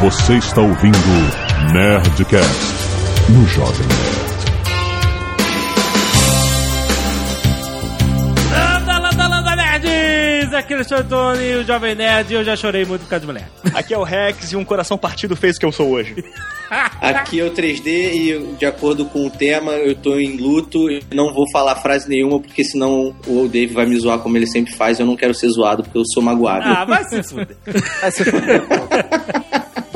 Você está ouvindo Nerdcast no Jovem Nerd. Landa, landa, landa, nerds! Aqui é o. Tony, o Jovem Nerd, e eu já chorei muito por causa de mulher. Aqui é o Rex e um coração partido fez o que eu sou hoje. Aqui é o 3D e, de acordo com o tema, eu tô em luto e não vou falar frase nenhuma, porque senão o Dave vai me zoar como ele sempre faz. Eu não quero ser zoado, porque eu sou magoável. Ah, vai se fuder. Vai se fuder.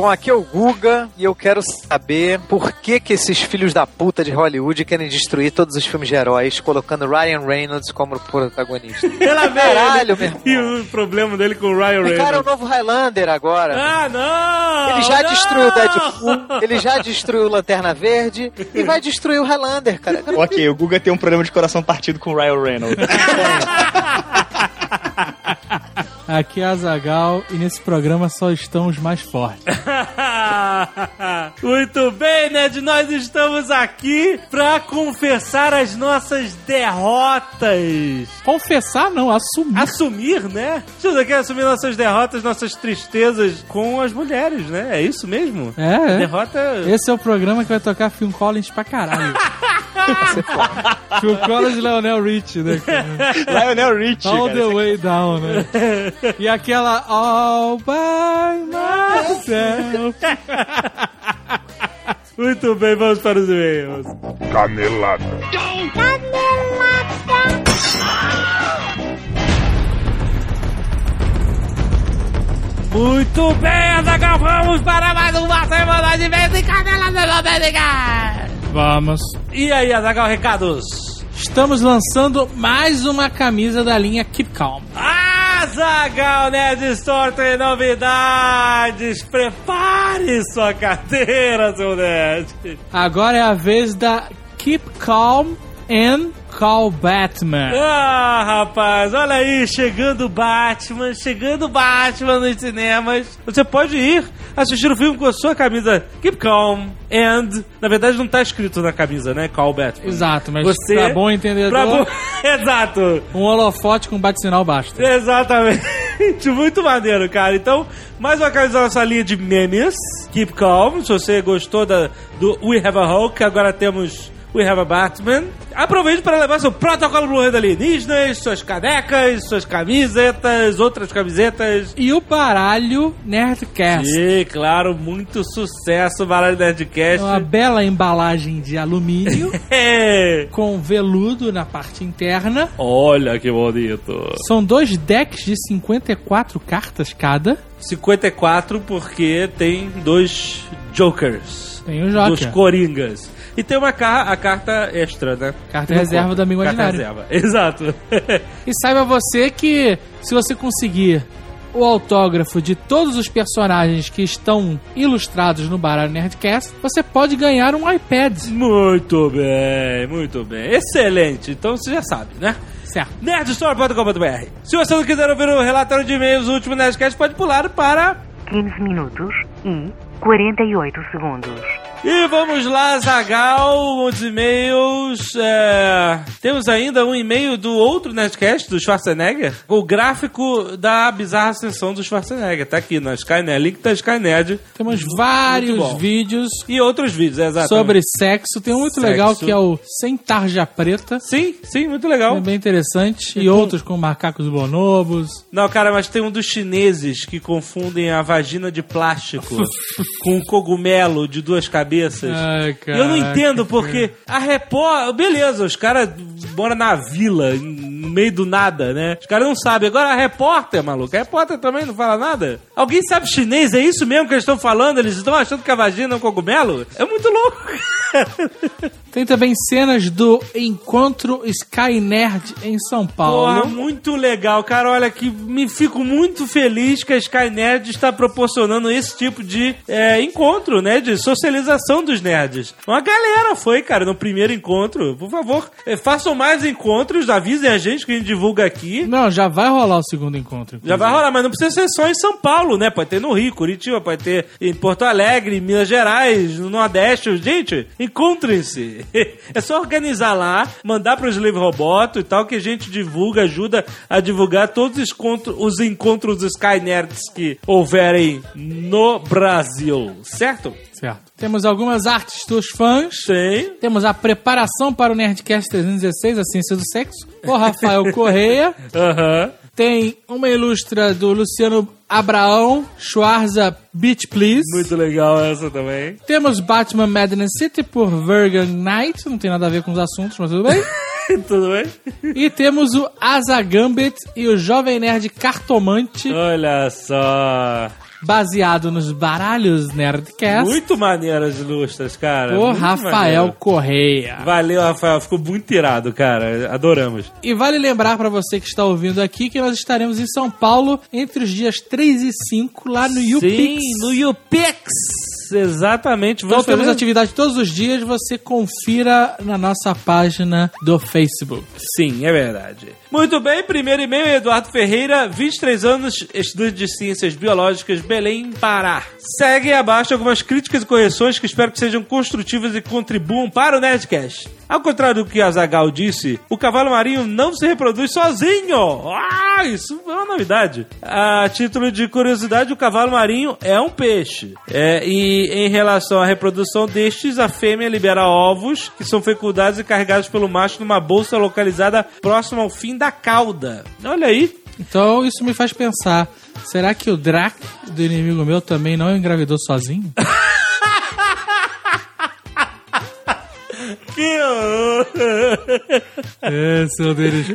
Bom, aqui é o Guga e eu quero saber por que que esses filhos da puta de Hollywood querem destruir todos os filmes de heróis, colocando Ryan Reynolds como protagonista. Ela veio. Caralho, ele- meu E irmão. o problema dele com o Ryan O cara é o Reynolds. novo Highlander agora. Ah, não! Ele já não! destruiu o Deadpool, ele já destruiu o Lanterna Verde e vai destruir o Highlander, cara. ok, o Guga tem um problema de coração partido com o Ryan Reynolds. Aqui é a Zagal e nesse programa só estão os mais fortes. Muito bem, Ned, nós estamos aqui pra confessar as nossas derrotas. Confessar não, assumir. Assumir, né? Aqui a assumir nossas derrotas, nossas tristezas com as mulheres, né? É isso mesmo? É, é. Derrota. Esse é o programa que vai tocar Phil Collins pra caralho. Phil Collins e Leonel Rich, né? cara? Lionel Rich, All cara. the way down, né? E aquela All by myself. Muito bem, vamos para os e-mails. Canelada. Muito bem, Azaghal, vamos para mais uma semana de vez em Canela da América. Vamos. E aí, Azaghal, recados? Estamos lançando mais uma camisa da linha Keep Calm. Azaghal Nerd Store tem novidades. Prepare sua carteira, seu nerd. Agora é a vez da Keep Calm and Call Batman. Ah, rapaz, olha aí, chegando Batman, chegando Batman nos cinemas. Você pode ir assistir o filme com a sua camisa Keep Calm and... Na verdade não tá escrito na camisa, né? Call Batman. Exato, mas Você- pra bom entendedor, Pra bom... Exato. um holofote com bate-sinal basta. Exatamente. Muito maneiro, cara. Então, mais uma camisa da nossa linha de memes. Keep calm. Se você gostou da, do We Have a Hulk, agora temos We Have a Batman. Aproveite para levar seu protocolo da alienígenas, suas canecas, suas camisetas, outras camisetas. E o baralho Nerdcast. E, claro, muito sucesso, Baralho É Nerdcast. uma bela embalagem de alumínio É. com veludo na parte interna. Olha que bonito. São dois decks de 54 cartas cada. 54 porque tem dois Jokers. Tem o dos Joker. Coringas. E tem uma ca a carta extra, né? Carta reserva conta. do Amigo Carta Ordinário. reserva. Exato. E saiba você que se você conseguir o autógrafo de todos os personagens que estão ilustrados no baralho Nerdcast, você pode ganhar um iPad. muito bem, muito bem. Excelente. Então você já sabe, né? Certo. nerdstore.com.br Se você não quiser ouvir o relatório de e-mails do último Nerdcast, pode pular para... 15 minutos e 48 segundos. E vamos lá, Zagal, muitos e-mails. É, Temos ainda um e-mail do outro Nerdcast, do Schwarzenegger, o gráfico da bizarra ascensão do Schwarzenegger. Tá aqui na Skynet, link da Skynet. Temos vários vídeos E outros vídeos, exatamente. sobre sexo. Tem um muito Sexo. legal que é o Sem Tarja Preta. Sim, sim, muito legal. É bem interessante. E outros com macacos bonobos. Não, cara, mas tem um dos chineses que confundem a vagina de plástico com um cogumelo de duas cabeças. Ai, E eu não entendo porque a repórter. Beleza, os caras moram na vila, no meio do nada, né? Os caras não sabem. Agora a repórter, maluco, a repórter também não fala nada. Alguém sabe chinês? É isso mesmo que eles estão falando? Eles estão achando que a vagina é um cogumelo? É muito louco. Tem também cenas do Encontro Sky Nerd em São Porra, Paulo. muito legal, cara. Olha que me fico muito feliz que a Sky Nerd está proporcionando esse tipo de é, encontro, né? De socialização dos nerds. Uma galera foi, cara, no primeiro encontro. Por favor, é, façam mais encontros, avisem a gente que a gente divulga aqui. Não, já vai rolar o segundo encontro. Já vai rolar, mas não precisa ser só em São Paulo, né? Pode ter no Rio, Curitiba, pode ter em Porto Alegre, Minas Gerais, no Nordeste. Gente, encontrem-se. É só organizar lá, mandar pro Slave Roboto e tal, que a gente divulga, ajuda a divulgar todos os encontros, os encontros dos Sky Nerds que houverem no Brasil, certo? Certo. Temos algumas artes dos fãs. Sim. Temos a preparação para o Nerdcast 316, a ciência do sexo, o Rafael Correia. Aham. Tem uma ilustra do Luciano Abraão, Schwarza Beach Please. Muito legal essa também. Temos Batman Madness City por Vergan Knight, não tem nada a ver com os assuntos, mas tudo bem. Tudo bem? e temos o Asa Gambit e o Jovem Nerd Cartomante, Olha só. Baseado nos baralhos Nerdcast, Muito maneiras ilustras, cara. por Muito Rafael maneiro. Correia. Valeu, Rafael. Ficou muito irado, cara. Adoramos. E vale lembrar pra você que está ouvindo aqui que nós estaremos em São Paulo entre os dias 3 e 5 lá no Sim, UPix. no UPix. Exatamente. Então Vamos temos fazer- atividade todos os dias, você confira na nossa página do Facebook. Sim, é verdade. Muito bem, primeiro e-mail, Eduardo Ferreira, 23 anos, estudante de Ciências Biológicas, Belém, Pará. Seguem abaixo algumas críticas e correções que espero que sejam construtivas e contribuam para o Nerdcast. Ao contrário do que a Zagal disse, o cavalo marinho não se reproduz sozinho. Ah, isso é uma novidade. A título de curiosidade, o cavalo marinho é um peixe. É, e em relação à reprodução destes, a fêmea libera ovos que são fecundados e carregados pelo macho numa bolsa localizada próxima ao fim da cauda. Olha aí. Então isso me faz pensar, será que o Drac do inimigo meu também não engravidou sozinho? Que horror. é, seu deles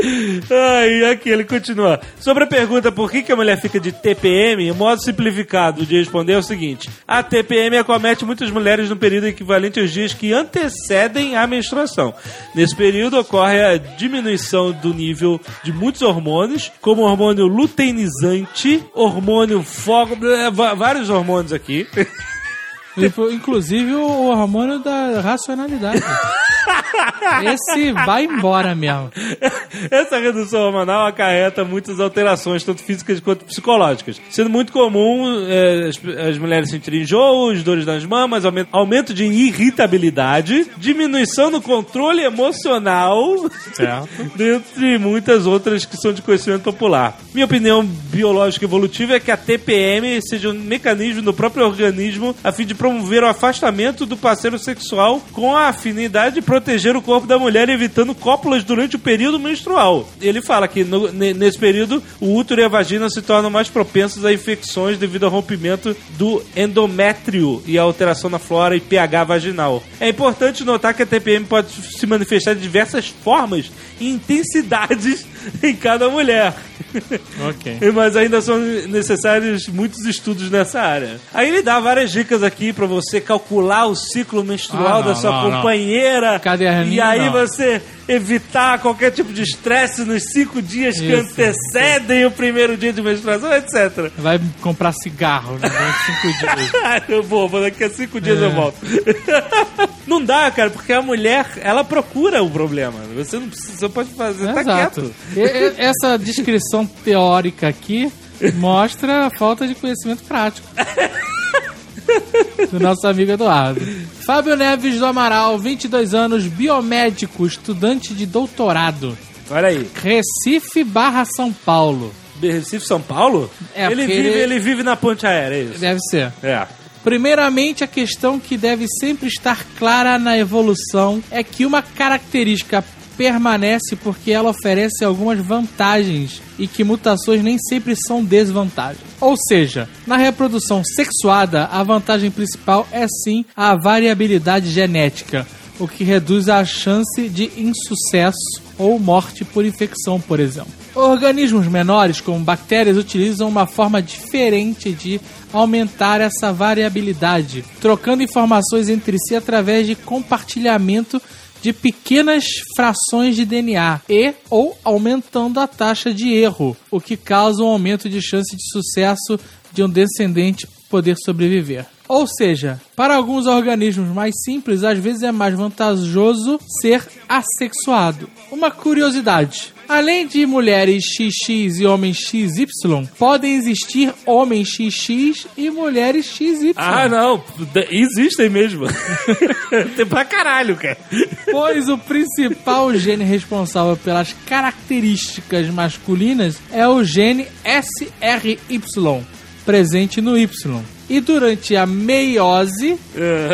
Ai, aqui ele continua. Sobre a pergunta por que, que a mulher fica de TPM, o modo simplificado de responder é o seguinte: a TPM acomete muitas mulheres no período equivalente aos dias que antecedem a menstruação. Nesse período ocorre a diminuição do nível de muitos hormônios, como o hormônio luteinizante, hormônio fogo, vários hormônios aqui. Inclusive o hormônio da racionalidade. Esse vai embora mesmo. Essa redução hormonal acarreta muitas alterações, tanto físicas quanto psicológicas, sendo muito comum eh, as, as mulheres sentirem enjoos, dores nas mamas, aumento, aumento de irritabilidade, diminuição do controle emocional, Certo. dentre muitas outras que são de conhecimento popular. Minha opinião biológica evolutiva é que a TPM seja um mecanismo do próprio organismo a fim de promover o afastamento do parceiro sexual com a afinidade de proteger o corpo da mulher, evitando cópulas durante o período menstrual. Ele fala que no- ne- nesse período o útero e a vagina se tornam mais propensos a infecções devido ao rompimento do endométrio e alteração na flora e pH vaginal. É importante notar que a TPM pode se manifestar de diversas formas e intensidades em cada mulher. Ok. Mas ainda são necessários muitos estudos nessa área. Aí ele dá várias dicas aqui pra você calcular o ciclo menstrual Ah, da não, sua não, não. companheira. Caderninho, E aí não. você evitar qualquer tipo de estresse nos cinco dias que Isso. antecedem o primeiro dia de menstruação, etc. Vai comprar cigarro né, durante cinco dias. Ah, eu vou, vou daqui a cinco dias É. eu volto. não dá, cara, porque a mulher, ela procura o problema. Você não precisa, você pode fazer, tá Exato. quieto. E- Essa descrição teórica aqui mostra a falta de conhecimento prático. Do nosso amigo Eduardo. Fábio Neves do Amaral, 22 anos, biomédico, estudante de doutorado. Olha aí. Recife barra São Paulo. Recife, São Paulo? É, ele, vive, ele- ele vive na ponte aérea, é isso? Deve ser. É. Primeiramente, a questão que deve sempre estar clara na evolução é que uma característica permanece porque ela oferece algumas vantagens e que mutações nem sempre são desvantagens. Ou seja, na reprodução sexuada, a vantagem principal é sim a variabilidade genética, o que reduz a chance de insucesso ou morte por infecção, por exemplo. Organismos menores, como bactérias, utilizam uma forma diferente de aumentar essa variabilidade, trocando informações entre si através de compartilhamento de pequenas frações de DNA e ou aumentando a taxa de erro, o que causa um aumento de chance de sucesso de um descendente poder sobreviver. Ou seja, para alguns organismos mais simples, às vezes é mais vantajoso ser assexuado. Uma curiosidade: Além de mulheres XX e homens XY, podem existir homens XX e mulheres XY. Ah, não. Existem mesmo. Tem pra caralho, cara. Pois o principal gene responsável pelas características masculinas é o gene SRY, presente no Y. E durante a meiose,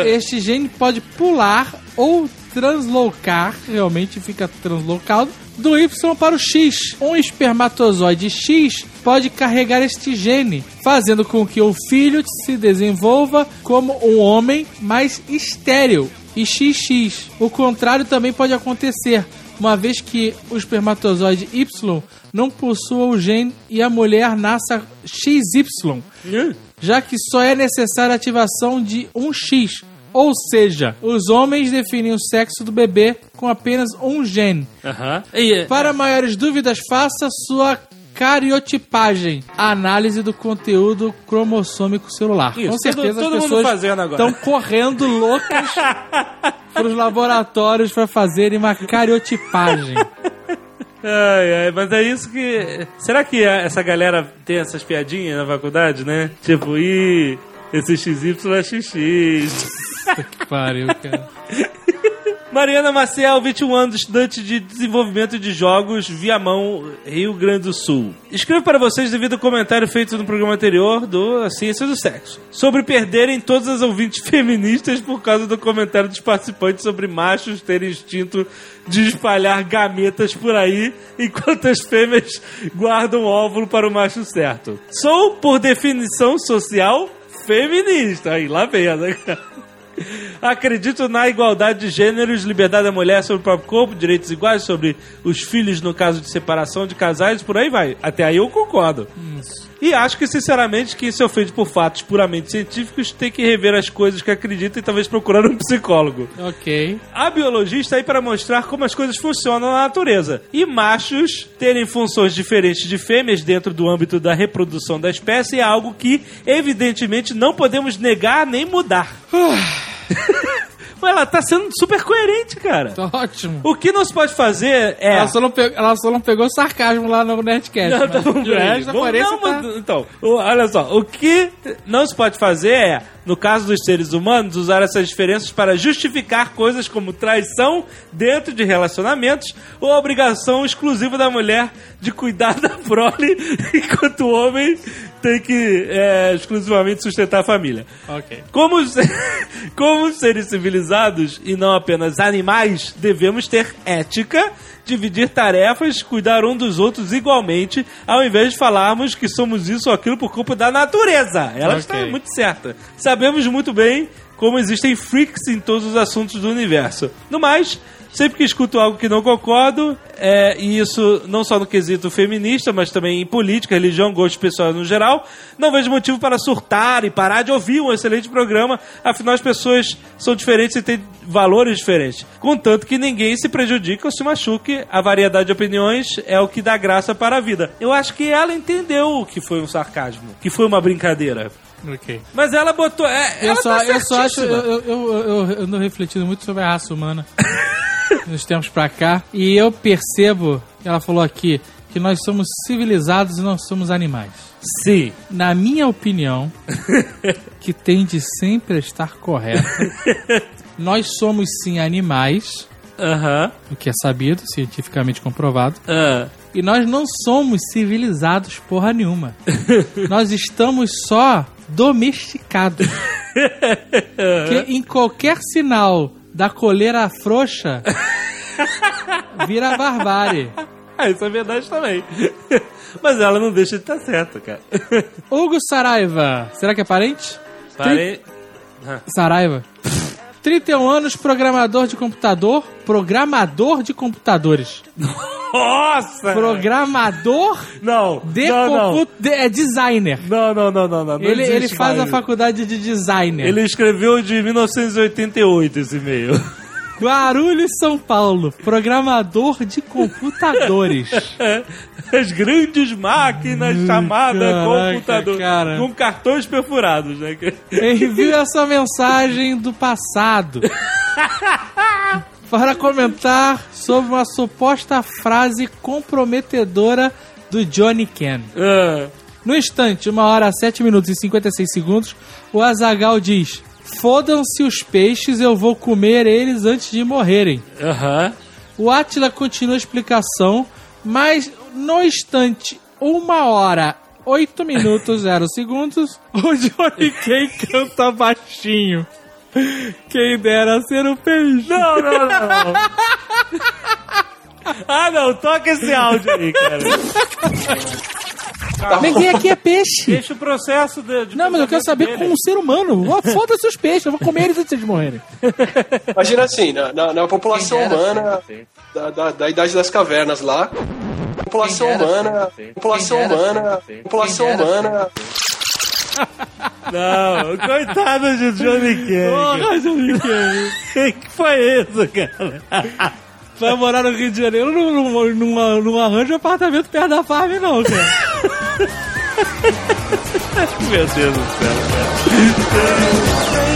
este gene pode pular ou translocar, realmente fica translocado, do Y para o X. Um espermatozoide X pode carregar este gene, fazendo com que o filho se desenvolva como um homem mais estéril e XX. O contrário também pode acontecer, uma vez que o espermatozoide Y não possua o gene e a mulher nasça XY, já que só é necessária a ativação de um X. Ou seja, os homens definem o sexo do bebê com apenas um gene. Aham. E, Para maiores dúvidas, faça sua cariotipagem, a análise do conteúdo cromossômico celular. Isso, Com certeza todo- todo as pessoas estão correndo loucas para os laboratórios para fazerem uma cariotipagem. Ai, ai, mas é isso que. Será que a- essa galera tem essas piadinhas na faculdade, né? Tipo, ih, esse XY é XX. que pariu, cara. Mariana Maciel, 21 anos, estudante de desenvolvimento de jogos, Viamão, Rio Grande do Sul. Escrevo para vocês devido ao comentário feito no programa anterior do A Ciência do Sexo. Sobre perderem todas as ouvintes feministas por causa do comentário dos participantes sobre machos terem instinto de espalhar gametas por aí, enquanto as fêmeas guardam óvulo para o macho certo. Sou, por definição social, feminista. Aí, lá vem, né? Acredito na igualdade de gêneros, liberdade da mulher sobre o próprio corpo, direitos iguais sobre os filhos no caso de separação de casais, por aí vai. Até aí eu concordo. E acho que, sinceramente, quem se ofende por fatos puramente científicos tem que rever as coisas que acredita e talvez procurar um psicólogo. Ok. A biologia está aí para mostrar como as coisas funcionam na natureza. E machos terem funções diferentes de fêmeas dentro do âmbito da reprodução da espécie é algo que, evidentemente, não podemos negar nem mudar. Ela tá sendo super coerente, cara. Tá ótimo. O que não se pode fazer é. Ela, só não pegou, ela só não pegou sarcasmo lá no Nerdcast. Não, mas tá bom, de resto, a Vamos- não, tá- mas- Então, olha só, o que não se pode fazer é, no caso dos seres humanos, usar essas diferenças para justificar coisas como traição dentro de relacionamentos ou a obrigação exclusiva da mulher de cuidar da prole, enquanto o homem tem que é, exclusivamente sustentar a família. Ok. Como, como seres civilizados e não apenas animais, devemos ter ética, dividir tarefas, cuidar um dos outros igualmente, ao invés de falarmos que somos isso ou aquilo por culpa da natureza. Ela Ok. está muito certa. Sabemos muito bem como existem freaks em todos os assuntos do universo. No mais, sempre que escuto algo que não concordo, é, e isso não só no quesito feminista, mas também em política, religião, gosto pessoal no geral, não vejo motivo para surtar e parar de ouvir um excelente programa, afinal as pessoas são diferentes e têm valores diferentes. Contanto que ninguém se prejudique ou se machuque, a variedade de opiniões é o que dá graça para a vida. Eu acho que ela entendeu que foi um sarcasmo, que foi uma brincadeira. Ok. Mas ela botou. É, Eu ela só, tá eu só acho. Eu, eu, eu, eu, eu ando refletindo muito sobre a raça humana nos tempos pra cá. E eu percebo, ela falou aqui, que nós somos civilizados e não somos animais. Sim. Na minha opinião, que tem de sempre estar correto, nós somos sim animais, Aham. o que é sabido, cientificamente comprovado, Ah. e nós não somos civilizados porra nenhuma. nós estamos só domesticados. que em qualquer sinal da coleira frouxa vira barbárie. Ah, isso é verdade também. Mas ela não deixa de estar certa, cara. Hugo Saraiva, será que é parente? Parei. Saraiva. 31 anos, programador de computador. Programador de computadores. Nossa! Programador Não, de não, não. computador. É designer. Não, não, não, não, não. Ele, ele faz a mais. faculdade de designer. Ele escreveu de 1988 esse e-mail. Guarulhos, São Paulo. Programador de computadores. As grandes máquinas chamadas caraca, computador. cara. Com cartões perfurados, né? Envio essa mensagem do passado. para comentar sobre uma suposta frase comprometedora do Johnny Ken. Ah, No instante, 1 hora 7 minutos e 56 segundos, o Azagal diz: Fodam-se os peixes, eu vou comer eles antes de morrerem. O Atila continua a explicação, mas no instante, 1 hora 8 minutos 0 segundos, o Johnny Ken canta baixinho. Quem dera ser um peixe. Não, não, não. ah, não. Toca esse áudio aí, cara. Ninguém aqui é peixe. Deixa o processo de, de Não, mas eu quero saber dele. como um ser humano. Ó, Foda-se os peixes, eu vou comer eles antes de morrerem. Imagina assim, na, na, na população humana da, da, da idade das cavernas lá. População humana. População humana. População humana. Não, coitado de Johnny Ken. Porra, Johnny Ken. que foi isso, cara? Vai morar no Rio de Janeiro, não, não, não, não arranja um apartamento perto da farm, não, cara. Meu Deus do céu, Vamos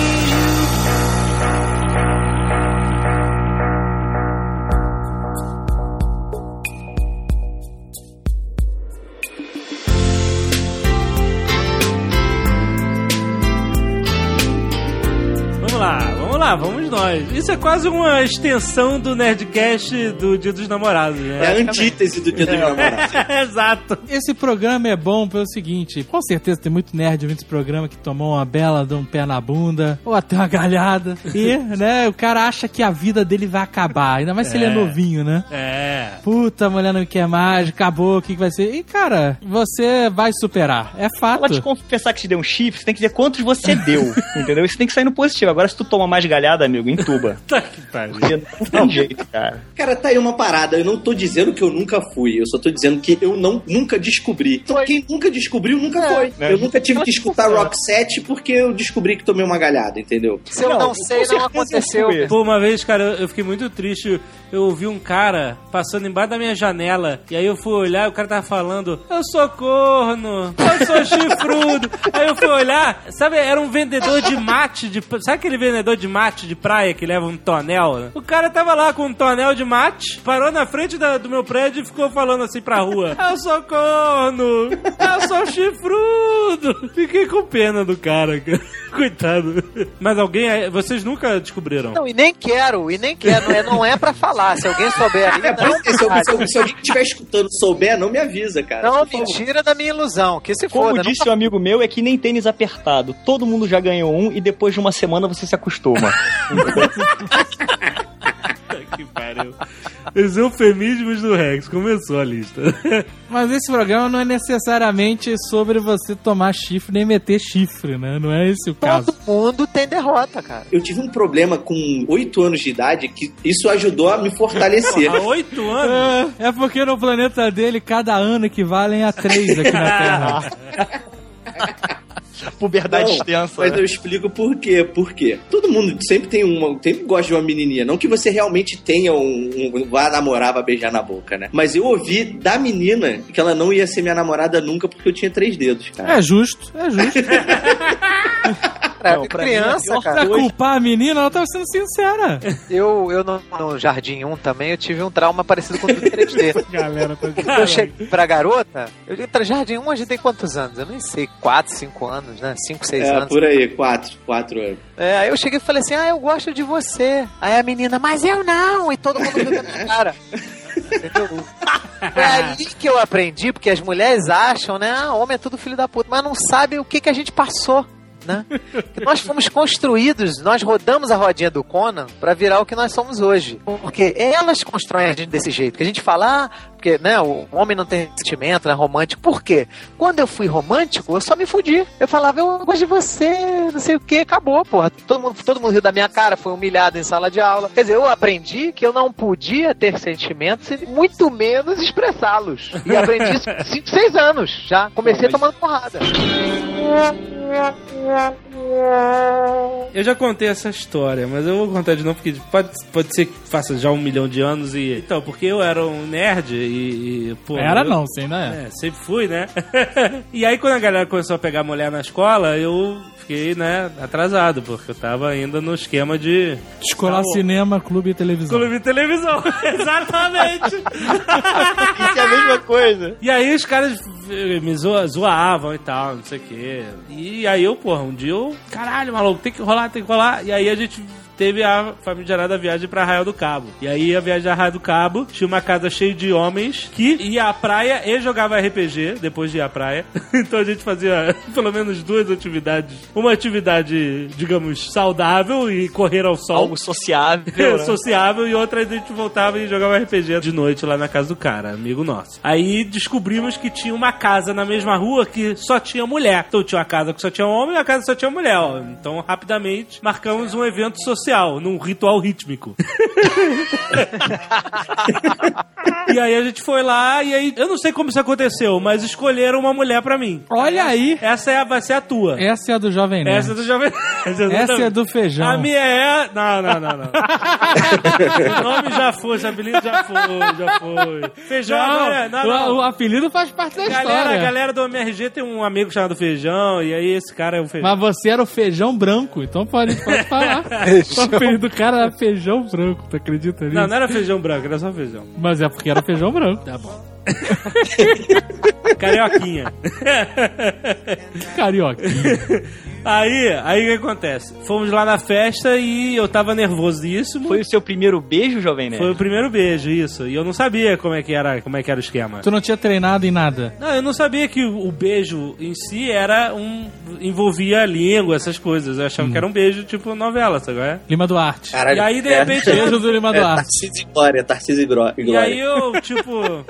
lá, vamos nós. Isso é quase uma extensão do Nerdcast do Dia dos Namorados, né? É a antítese do dia dos namorados. Exato. Esse programa é bom pelo seguinte: com certeza tem muito nerd ouvindo esse programa que tomou uma bela de um pé na bunda, ou até uma galhada. E, né, o cara acha que a vida dele vai acabar. Ainda mais se ele é É. novinho, né? É. Puta, a mulher não me quer mais, acabou, o que, que vai ser? E, cara, você vai superar. É fato. Ela te confessar que te deu um chifre, você tem que dizer quantos você deu, entendeu? Isso tem que sair no positivo. Agora, se tu toma mais galhada, amigo, entuba. Tá que pariu. Não tem jeito, cara. Cara, tá aí uma parada. Eu não tô dizendo que eu nunca fui. Eu só tô dizendo que eu não, nunca descobri. Então, quem nunca descobriu, nunca foi. né? Eu nunca tive que escutar Rock 7 porque eu descobri que tomei uma galhada, entendeu? Se eu não, com sei, não aconteceu. Pô, uma vez, cara, eu eu fiquei muito triste. Eu ouvi um cara passando embaixo da minha janela. E aí eu fui olhar e o cara tava falando: Eu sou corno, eu sou chifrudo. aí eu fui olhar, sabe, era um vendedor de mate. De, sabe aquele vendedor de mate de praia que leva um tonel? né? O cara tava lá com um tonel de mate, parou na frente da- do meu prédio e ficou falando assim pra rua: Eu sou corno, eu sou chifrudo. Fiquei com pena do cara, cara. Coitado. Mas alguém, vocês nunca descobriram? Não, e nem quero, e nem quero. Não é, não é pra falar. Se alguém souber aí, É, não, que se, eu- se eu- se alguém estiver escutando souber, não me avisa, cara. não, mentira da minha ilusão. Que se Como foda. disse um amigo meu, é que nem tênis apertado. Todo mundo já ganhou um e depois de uma semana você se acostuma. Que pariu. Os eufemismos do Rex. Começou a lista. Mas esse programa não é necessariamente sobre você tomar chifre nem meter chifre, né? Não é esse o caso. Todo mundo tem derrota, cara. Eu tive um problema com 8 anos de idade que isso ajudou a me fortalecer. Há oito anos. É, é porque no planeta dele cada ano equivale a três aqui na Terra. Puberdade Não, extensa. Mas né? eu explico por quê. Por quê? Todo mundo sempre tem uma. Sempre gosta de uma menininha. Não que você realmente tenha um, um. Vá namorar, vá beijar na boca, né? Mas eu ouvi da menina que ela não ia ser minha namorada nunca porque eu tinha três dedos, cara. É justo, é justo. Cara, Não, de pra mim, criança, pior cara. Pra culpar a menina, ela tava sendo sincera. Eu, eu no, no Jardim 1 também, eu tive um trauma parecido com o do 3D. Galera, tá Quando eu cheguei pra garota, eu digo, pra Jardim 1 a gente tem quantos anos? Eu nem sei, 4, 5 anos, né? 5, 6 É, anos. por aí, quatro, quatro anos. É, aí eu cheguei e falei assim, ah, eu gosto de você. Aí a menina, mas eu não! E todo mundo da minha cara. Entendeu? Foi ali que eu aprendi, porque as mulheres acham, né? Ah, homem é tudo filho da puta, mas não sabem o que, que a gente passou. Né? Que nós fomos construídos, nós rodamos a rodinha do Conan pra virar o que nós somos hoje. Porque elas constroem a gente desse jeito. Que a gente fala, ah, porque né, o homem não tem sentimento, né, romântico. Por quê? Quando eu fui romântico, eu só me fudi. Eu falava, eu gosto de você, não sei o que, acabou, porra. Todo mundo, todo mundo riu da minha cara, foi humilhado em sala de aula. Quer dizer, eu aprendi que eu não podia ter sentimentos e muito menos expressá-los. E aprendi isso com 5, 6 anos já. Comecei Não, mas- tomando porrada. Eu já contei essa história, mas eu vou contar de novo porque pode, pode ser que faça já um milhão de anos e. Então, porque eu era um nerd e. e, pô, Era eu- não, você ainda é. É, sempre fui, né? e aí, quando a galera começou a pegar mulher na escola, eu fiquei, né, atrasado, porque eu tava ainda no esquema de Escolar Tá cinema, clube e televisão. clube de televisão. Exatamente. Isso é a mesma coisa. E aí os caras me zoa- zoavam e tal, não sei o quê. E aí eu, porra, um dia eu, caralho, maluco, tem que rolar, tem que rolar. E aí a gente teve a famigerada viagem pra Arraial do Cabo. E aí a viagem a Arraial do Cabo tinha uma casa cheia de homens que ia à praia e jogava RPG depois de ir à praia. então a gente fazia pelo menos duas atividades. Uma atividade, digamos, saudável e correr ao sol. Algo sociável. né? sociável e outra a gente voltava e jogava RPG de noite lá na casa do cara, amigo nosso. Aí descobrimos que tinha uma casa na mesma rua que só tinha mulher. Então tinha uma casa que só tinha homem e uma casa que só tinha mulher. ó. Então rapidamente marcamos um evento social, num ritual rítmico. e aí a gente foi lá e aí eu não sei como isso aconteceu, mas escolheram uma mulher pra mim. Olha aí. Essa é a, vai ser a tua. Essa é a do Jovem Nerd. Essa é do Jovem Essa é do feijão. A minha é. Não, não, não, não. o nome já foi, esse apelido já foi, já foi. Feijão Não, agora é. Não, o- não. O, apelido faz parte da Galera, a história. galera do MRG tem um amigo chamado Feijão, e aí esse cara é o Feijão. Mas você era o feijão branco, então pode, pode falar. O apelido do cara era feijão branco, tu acredita nisso? Não, não era feijão branco, era só feijão. Mas é porque era feijão branco. Tá bom. Carioquinha. Carioca. Aí, aí o que acontece? Fomos lá na festa e eu tava nervosíssimo. Foi o seu primeiro beijo, Jovem Nerd? Foi o primeiro beijo, isso. E eu não sabia como é que era, como é que era o esquema. Tu não tinha treinado em nada. Não, eu não sabia que o beijo em si era um. envolvia a língua, essas coisas. Eu achava que era um beijo tipo novela, sabe? é? Lima Duarte. Caralho. E aí, de é. repente, Beijo do Lima É, Duarte. Tarcísio e Glória, Tarcísio e Gló- e Glória. aí eu, tipo.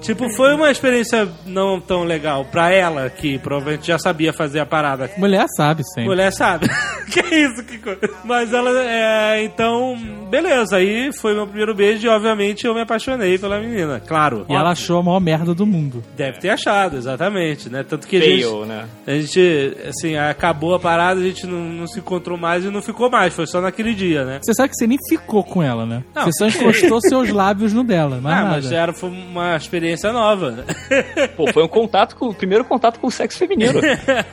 Tipo, foi uma experiência não tão legal pra ela, que provavelmente já sabia fazer a parada. Mulher sabe sempre. Mulher sabe. que isso, que coisa. Mas ela, é, então, beleza. Aí foi meu primeiro beijo e, obviamente, eu me apaixonei pela menina. Claro. E ela achou a maior merda do mundo. Deve ter achado, exatamente, né? Tanto que a gente, Fail, né? a gente, assim, acabou a parada, a gente não, não se encontrou mais e não ficou mais. Foi só naquele dia, né? Você sabe que você nem ficou com ela, né? Não, você só encostou seus lábios no dela, ah, nada. mas era, foi uma experiência nova. Pô, foi um contato com, o primeiro contato com o sexo feminino.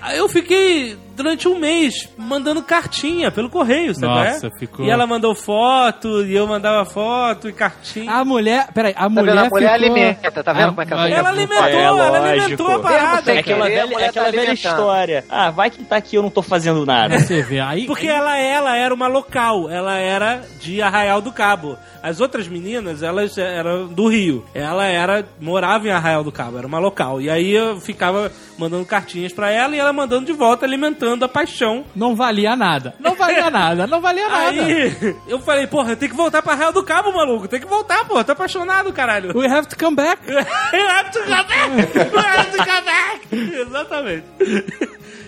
Aí eu fiquei durante um mês mandando cartinha pelo correio, sabe? Nossa, é? ficou- E ela mandou foto, e eu mandava foto e cartinha. A mulher... Peraí, a Tá mulher vendo? A mulher ficou... alimenta, tá vendo como é que ela Ai, ela ai, alimentou, É, ela alimentou a parada. Sem É aquela a velha, é aquela tá velha história. Ah, vai que tá aqui, eu não tô fazendo nada. Você vê, aí... Porque ela, ela era uma local, ela era de Arraial do Cabo. As outras meninas, elas eram do Rio. Ela era morava em Arraial do Cabo, era uma local. E aí eu ficava mandando cartinhas pra ela e ela mandando de volta, alimentando a paixão. Não valia nada. Não valia nada, não valia nada. Aí eu falei, porra, tenho que voltar pra Arraial do Cabo, maluco. Tem que voltar, porra. Tô apaixonado, caralho. We have to come back. You have to come back! You have to come back! Exatamente.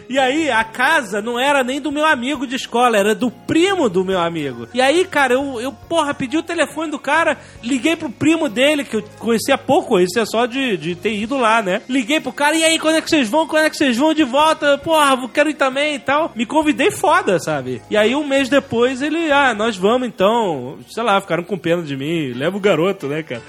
E aí, a casa não era nem do meu amigo de escola, era do primo do meu amigo. E aí, cara, eu, eu porra, pedi o telefone do cara, liguei pro primo dele, que eu conhecia pouco, conhecia só de, de ter ido lá, né? Liguei pro cara, e aí, quando é que vocês vão? Quando é que vocês vão de volta? Porra, quero ir também e tal. Me convidei foda, sabe? E aí, um mês depois, ele, ah, nós vamos então. Sei lá, ficaram com pena de mim. Leva o garoto, né, cara?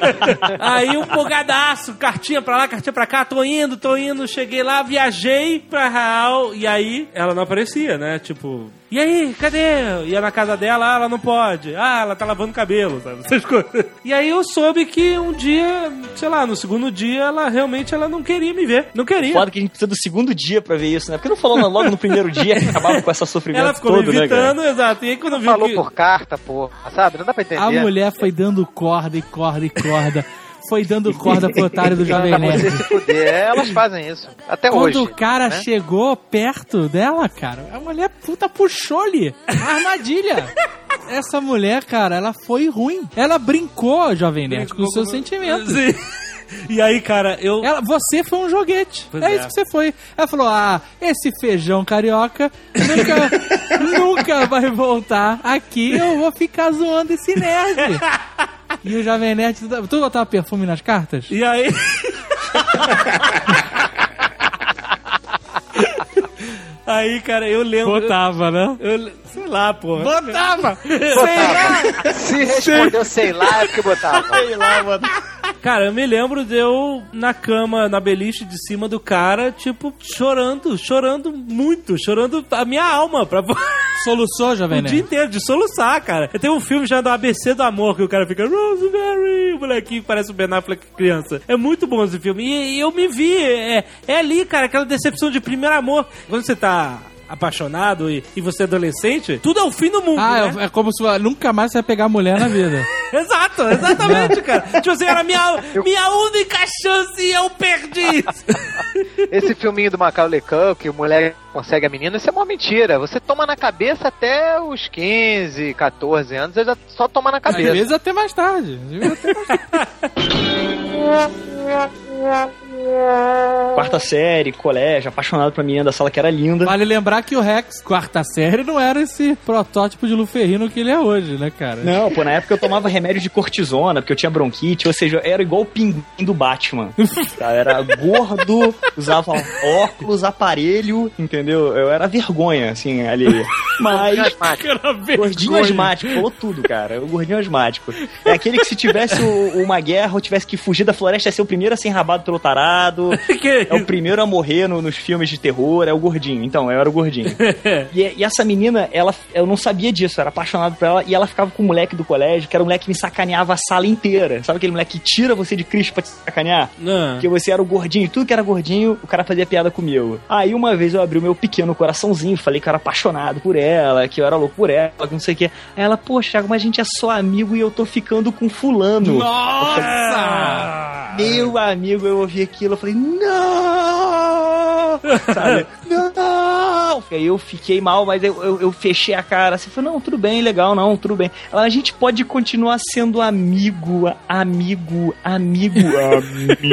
aí, um empolgadaço, cartinha pra lá, cartinha pra cá, tô indo, tô indo. Cheguei lá, viajei pra Real, e aí, ela não aparecia, né? Tipo, e aí, cadê? Ia na casa dela, ah, ela não pode. Ah, ela tá lavando cabelo, sabe? Essas coisas. E aí eu soube que um dia, sei lá, no segundo dia, ela realmente ela não queria me ver. Não queria. Foda que a gente precisa do segundo dia pra ver isso, né? Porque não falou logo no primeiro dia que acabava com essa sofrimento Ela ficou todo, me né, evitando, exato. E aí quando viu Falou que... por carta, porra, sabe? Não dá pra entender. A mulher foi dando corda e corda e corda. Foi dando corda pro otário do Jovem Pra Nerd. se fuder. É, Elas fazem isso. Até Quando hoje. o cara né? chegou perto dela, cara, a mulher puta puxou-lhe a armadilha. Essa mulher, cara, ela foi ruim. Ela brincou, Jovem Nerd, com os seus sentimentos. Sim. E aí, cara, eu... Ela, você foi um joguete. É, é. isso que você foi. Ela falou: Ah, esse feijão carioca nunca, nunca vai voltar aqui. Eu vou ficar zoando esse nerd. E o Jovem Nerd. Tu botava perfume nas cartas? E aí... Aí, cara, eu lembro. Botava, né? Eu, sei lá, porra. Botava! Botava. Se respondeu sei lá, é porque botava. Sei lá, mano. Cara, eu me lembro de eu na cama, na beliche de cima do cara, tipo, chorando, chorando muito, chorando a minha alma pra Soluçou, Jovem o dia Nerd? inteiro, de soluçar, cara. Eu tenho um filme chamado ABC do Amor, que o cara fica Rosemary, o molequinho que parece o Ben Affleck criança. É muito bom esse filme. E, e eu me vi, é, é ali, cara, aquela decepção de primeiro amor. Quando você tá apaixonado e, e você é adolescente, tudo é o fim do mundo, Ah, né? é, é como se nunca mais você vai pegar mulher na vida. Exato, exatamente, cara. Tipo assim, era minha, minha única chance e eu perdi. Esse filminho do Macaulay Culkin, que o moleque consegue a menina, isso é uma mentira. Você toma na cabeça até os 15, 14 anos, você já só toma na Às cabeça. vezes até mais tarde. Às vezes até mais tarde. Quarta série, colégio, apaixonado pra menina da sala que era linda. Vale lembrar que o Rex, quarta série, não era esse protótipo de Luferrino que ele é hoje, né, cara? Não, pô, na época eu tomava remédio de cortisona, porque eu tinha bronquite, ou seja, eu era igual o pinguim do Batman. Tá? Era gordo, usava óculos, aparelho, entendeu? Eu era vergonha, assim, ali. Mas. Gordinho asmático, falou tudo, cara. O gordinho asmático. É aquele que se tivesse o- uma guerra ou tivesse que fugir da floresta, ia ser o primeiro a ser enrabado pelo tarado. Que É o primeiro a morrer no- nos filmes de terror, é o gordinho. Então, eu era o gordinho. E, e essa menina, ela, eu não sabia disso, eu era apaixonado por ela, e ela ficava com o moleque do colégio, que era um moleque que me sacaneava a sala inteira. Sabe aquele moleque que tira você de Cristo pra te sacanear? Não. Porque você era o gordinho, tudo que era gordinho, o cara fazia piada comigo. Aí uma vez eu abri o meu pequeno coraçãozinho, falei que eu era apaixonado por ela, que eu era louco por ela, que não sei o quê. Aí ela, poxa, Thiago, mas a gente é só amigo e eu tô ficando com fulano. Nossa! Meu amigo, eu ouvi aquilo, eu falei, não! Sabe? Não! Aí eu fiquei mal, mas eu, eu, eu fechei a cara assim, falei, não, tudo bem, legal, não, tudo bem. Ela, a gente pode continuar sendo amigo, amigo, amigo, amigo.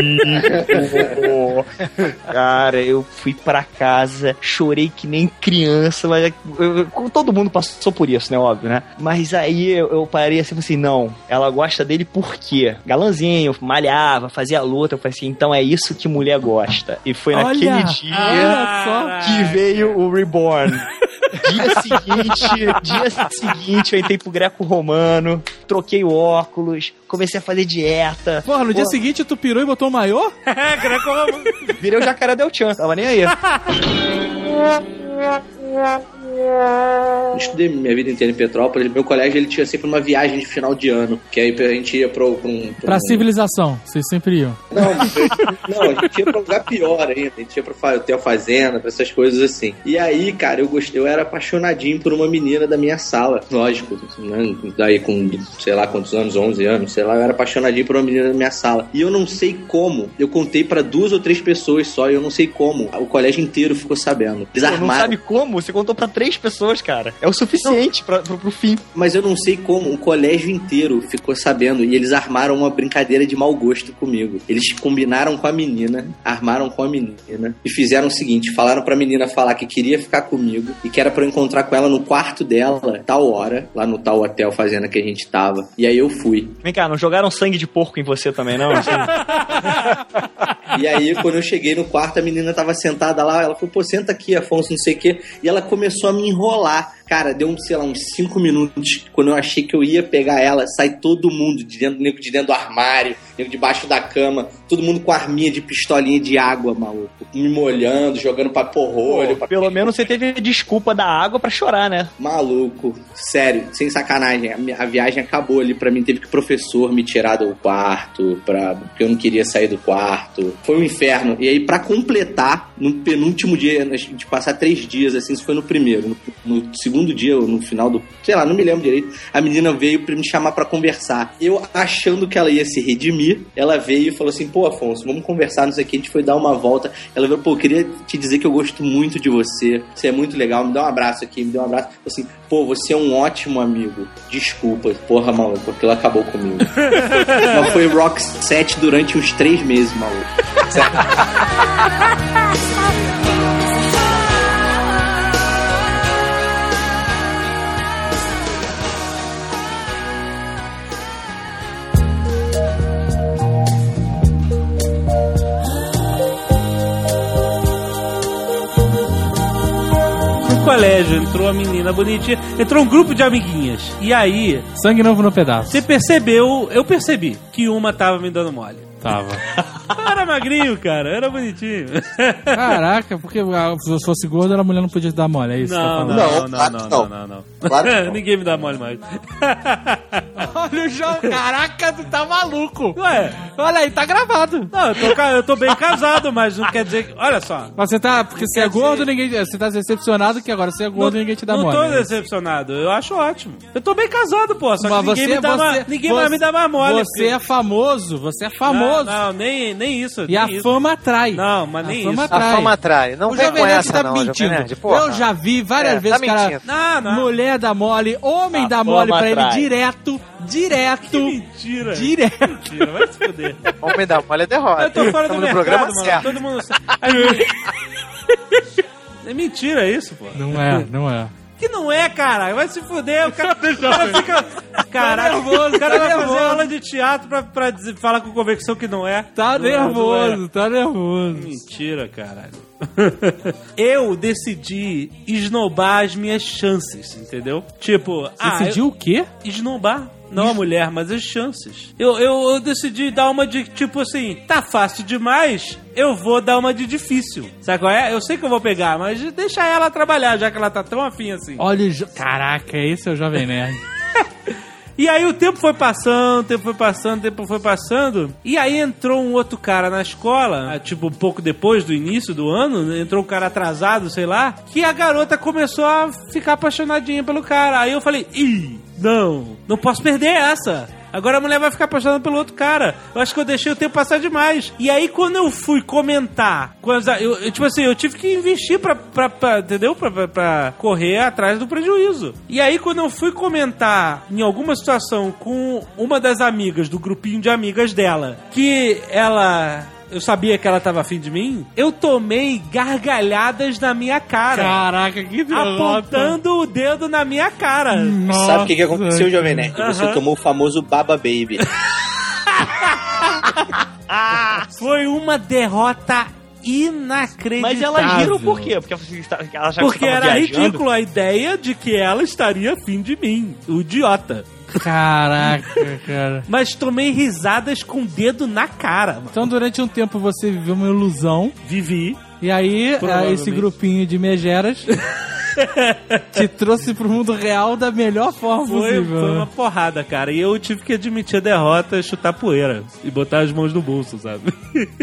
Cara, eu fui pra casa, chorei que nem criança, mas eu- eu- todo mundo passou por isso, né, óbvio, né? Mas aí eu, parei assim, falei assim, não, ela gosta dele por quê? Galanzinho, malhava, fazia luta, eu falei assim, então é isso que mulher gosta. E foi naquele Olha, dia olha só. que veio o Reborn. Dia seguinte, dia seguinte, eu entrei pro greco-romano, troquei o óculos, comecei a fazer dieta. Porra, no dia seguinte tu pirou e botou o maiô? É, Greco Virei o jacaré Del Chan, tava nem aí. Eu estudei minha vida inteira em Petrópolis. Meu colégio ele tinha sempre uma viagem de final de ano. Que aí a gente ia pro, pra um. Pra um- civilização, vocês sempre iam. Não, não, a gente ia pra um lugar pior ainda. A gente ia pra hotel fazenda, pra essas coisas assim. E aí, cara, eu gostei, eu era apaixonadinho por uma menina da minha sala. Lógico, né? Daí com, sei lá quantos anos, 11 anos, sei lá, eu era apaixonadinho por uma menina da minha sala. E eu não sei como, eu contei pra duas ou três pessoas só, e eu não sei como. O colégio inteiro ficou sabendo. Eles Pô, não sabe como? Você contou pra três pessoas, cara. É o suficiente pra, pro, pro fim. Mas eu não sei como, o colégio inteiro ficou sabendo e eles armaram uma brincadeira de mau gosto comigo. Eles combinaram com a menina, armaram com a menina e fizeram o seguinte: falaram pra menina falar que queria ficar comigo e que era pra eu encontrar com ela no quarto dela, tal hora, lá no tal hotel fazenda que a gente tava. E aí eu fui. Vem cá, não jogaram sangue de porco em você também, não? Assim, E aí, quando eu cheguei no quarto, a menina tava sentada lá, ela falou, pô, senta aqui, Afonso, não sei o quê. E ela começou a me enrolar. Cara, deu, um, sei lá, uns cinco minutos. Quando eu achei que eu ia pegar ela, sai todo mundo de dentro, nego de dentro do armário, nego debaixo da cama, todo mundo com arminha de pistolinha de água, maluco. Me molhando, jogando paporrolho, Pô, pelo menos você teve a desculpa da água pra chorar, né? Maluco, sério, sem sacanagem. A, a viagem acabou ali pra mim. Teve que o professor me tirar do quarto, pra, porque eu não queria sair do quarto. Foi um inferno. E aí, pra completar, no penúltimo dia, de passar três dias, assim, isso foi no primeiro. No, no segundo dia, ou no final do. Sei lá, não me lembro direito. A menina veio pra me chamar pra conversar. Eu, achando que ela ia se redimir, ela veio e falou assim: pô, Afonso, vamos conversar, não sei o que. A gente foi dar uma volta. Ela veio, pô, eu queria te dizer que eu gosto muito de você. Você é muito legal. Me dá um abraço aqui, me dá um abraço. Falei assim, pô, você é um ótimo amigo. Desculpa, porra, maluco, aquilo acabou comigo. Mas foi rock set durante uns três meses, maluco. colégio entrou a menina bonitinha, entrou um grupo de amiguinhas. E aí, Sangue novo no pedaço. você percebeu, eu percebi, que uma tava me dando mole. Tava. Eu era magrinho, cara, eu era bonitinho. Caraca, porque se eu fosse gordo, a mulher não podia te dar mole, é isso que Não, tá não, não, Não, não, não, não. não, não. Claro que não. Ninguém me dá mole mais. Olha o João, caraca, tu tá maluco. Ué, Olha aí, tá gravado. não, eu tô, eu tô bem casado, mas não quer dizer que. Olha só. Mas você tá, porque você é gordo, dizer- ninguém. Você tá decepcionado que agora você é gordo não, ninguém te dá não mole. tô é decepcionado, eu acho ótimo. Eu tô bem casado, pô, só que Mas ninguém, você, me dá, você, ninguém você, mais me dá mais mole. Você porque- é famoso, você é famoso. Não, não, nem, nem isso. E a nem isso. fama atrai. Não, mas A nem fama isso. atrai. A fama atrai. Não o vem Jovem com Nerd essa, tá não, mentindo. Jovem Nerd. Eu já vi várias É, vezes tá cara. Não, não. Mulher dá mole, homem A dá mole pra ele atrai. direto, direto, Mentira. direto. Mentira, vai se fuder. Homem da mole é derrota. Eu tô fora do Estamos no mercado, programa mano. certo. Todo mundo sabe. É mentira isso, pô. Não é, não é. Que não é, cara. Vai se fuder. O cara, o cara fica... Caraca, nervoso, o cara tá vai fazer nervoso. aula de teatro pra, pra dizer- falar com convicção que não é. Tá Não é, não nervoso, tá nervoso. Mentira, caralho. eu decidi esnobar as minhas chances, entendeu? Tipo, ah, Decidiu o quê? eu- esnobar. Não a mulher, mas as chances. Eu, eu, eu decidi dar uma de, tipo assim, tá fácil demais, eu vou dar uma de difícil. Sabe qual é? Eu sei que eu vou pegar, mas deixa ela trabalhar, já que ela tá tão afim assim. Olha o. Jo... Caraca, esse é o Jovem Nerd. E aí o tempo foi passando, o tempo foi passando, o tempo foi passando. E aí entrou um outro cara na escola, ah, tipo um pouco depois do início do ano, né? entrou um cara atrasado, sei lá, que a garota começou a ficar apaixonadinha pelo cara. Aí eu falei, ih, não, não posso perder essa. Agora a mulher vai ficar apaixonada pelo outro cara. Eu acho que eu deixei o tempo passar demais. E aí, quando eu fui comentar, eu, eu, tipo assim, eu tive que investir pra, pra, pra entendeu? Pra, pra, pra correr atrás do prejuízo. E aí, quando eu fui comentar em alguma situação com uma das amigas, do grupinho de amigas dela, que ela. Eu sabia que ela tava afim de mim. Eu tomei gargalhadas na minha cara. Caraca, que derrota. Apontando o dedo na minha cara. Sabe o que, que aconteceu, Jovem Nerd? Você tomou o famoso Baba Baby. Foi uma derrota inacreditável. Mas elas riram por quê? Porque ela já Porque era viajando. ridículo a ideia de que ela estaria afim de mim. O idiota. Caraca, cara. Mas tomei risadas com o dedo na cara, mano. Então, durante um tempo você viveu uma ilusão. Vivi. E aí, Provavelmente. esse grupinho de megeras te trouxe pro mundo real da melhor forma Foi, possível. foi né? uma porrada, cara. E eu tive que admitir a derrota, chutar poeira. E botar as mãos no bolso, sabe?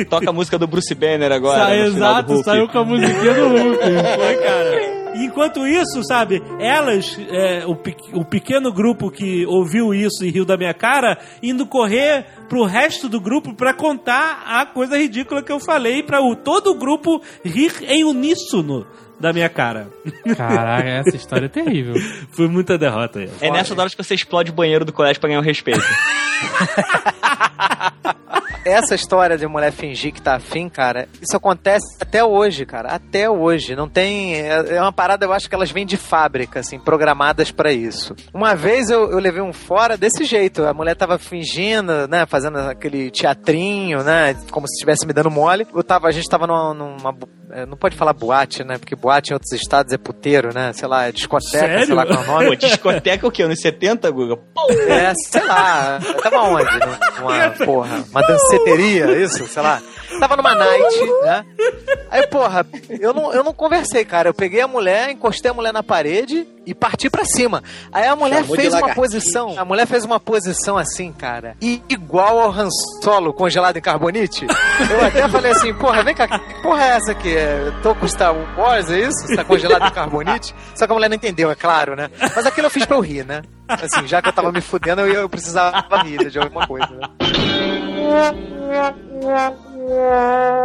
Toca a música do Bruce Banner agora. Sa- no final do exato, Hulk. saiu com a musiquinha do Hulk. Foi, cara. E Enquanto isso, sabe, elas, é, o, pe- o pequeno grupo que ouviu isso e riu da minha cara, indo correr pro resto do grupo pra contar a coisa ridícula que eu falei pra o, todo o grupo rir em uníssono da minha cara. Caraca, essa história é terrível. Foi muita derrota aí. É nessa hora que você explode o banheiro do colégio pra ganhar o respeito. Essa história de mulher fingir que tá afim, cara, isso acontece até hoje, cara. Até hoje. Não tem. É é uma parada, eu acho que elas vêm de fábrica, assim, programadas pra isso. Uma vez eu, eu levei um fora desse jeito. A mulher tava fingindo, né? Fazendo aquele teatrinho, né? Como se estivesse me dando mole. Eu tava, a gente tava numa. numa é, não pode falar boate, né? Porque boate em outros estados é puteiro, né? Sei lá, é discoteca, Sério? sei lá qual é o nome. Pô, discoteca o quê? Anos 70, Guga? É, sei lá. Eu tava onde? Numa, porra, uma danceteria, isso? Sei lá. Tava numa night, né? Aí, porra, eu não, eu não conversei, cara. Eu peguei a mulher, encostei a mulher na parede e parti pra cima. Aí a mulher Chamou fez uma posição. A mulher fez uma posição assim, cara. i- Igual ao Han Solo congelado em carbonite. Eu até falei assim, porra, vem cá, que porra é essa aqui? É, tô com Star Wars, é isso? Você tá congelado em carbonite? Só que a mulher não entendeu, é claro, né? Mas aquilo eu fiz pra eu rir, né? Assim, já que eu tava me fudendo, eu, eu precisava rir de alguma coisa, né?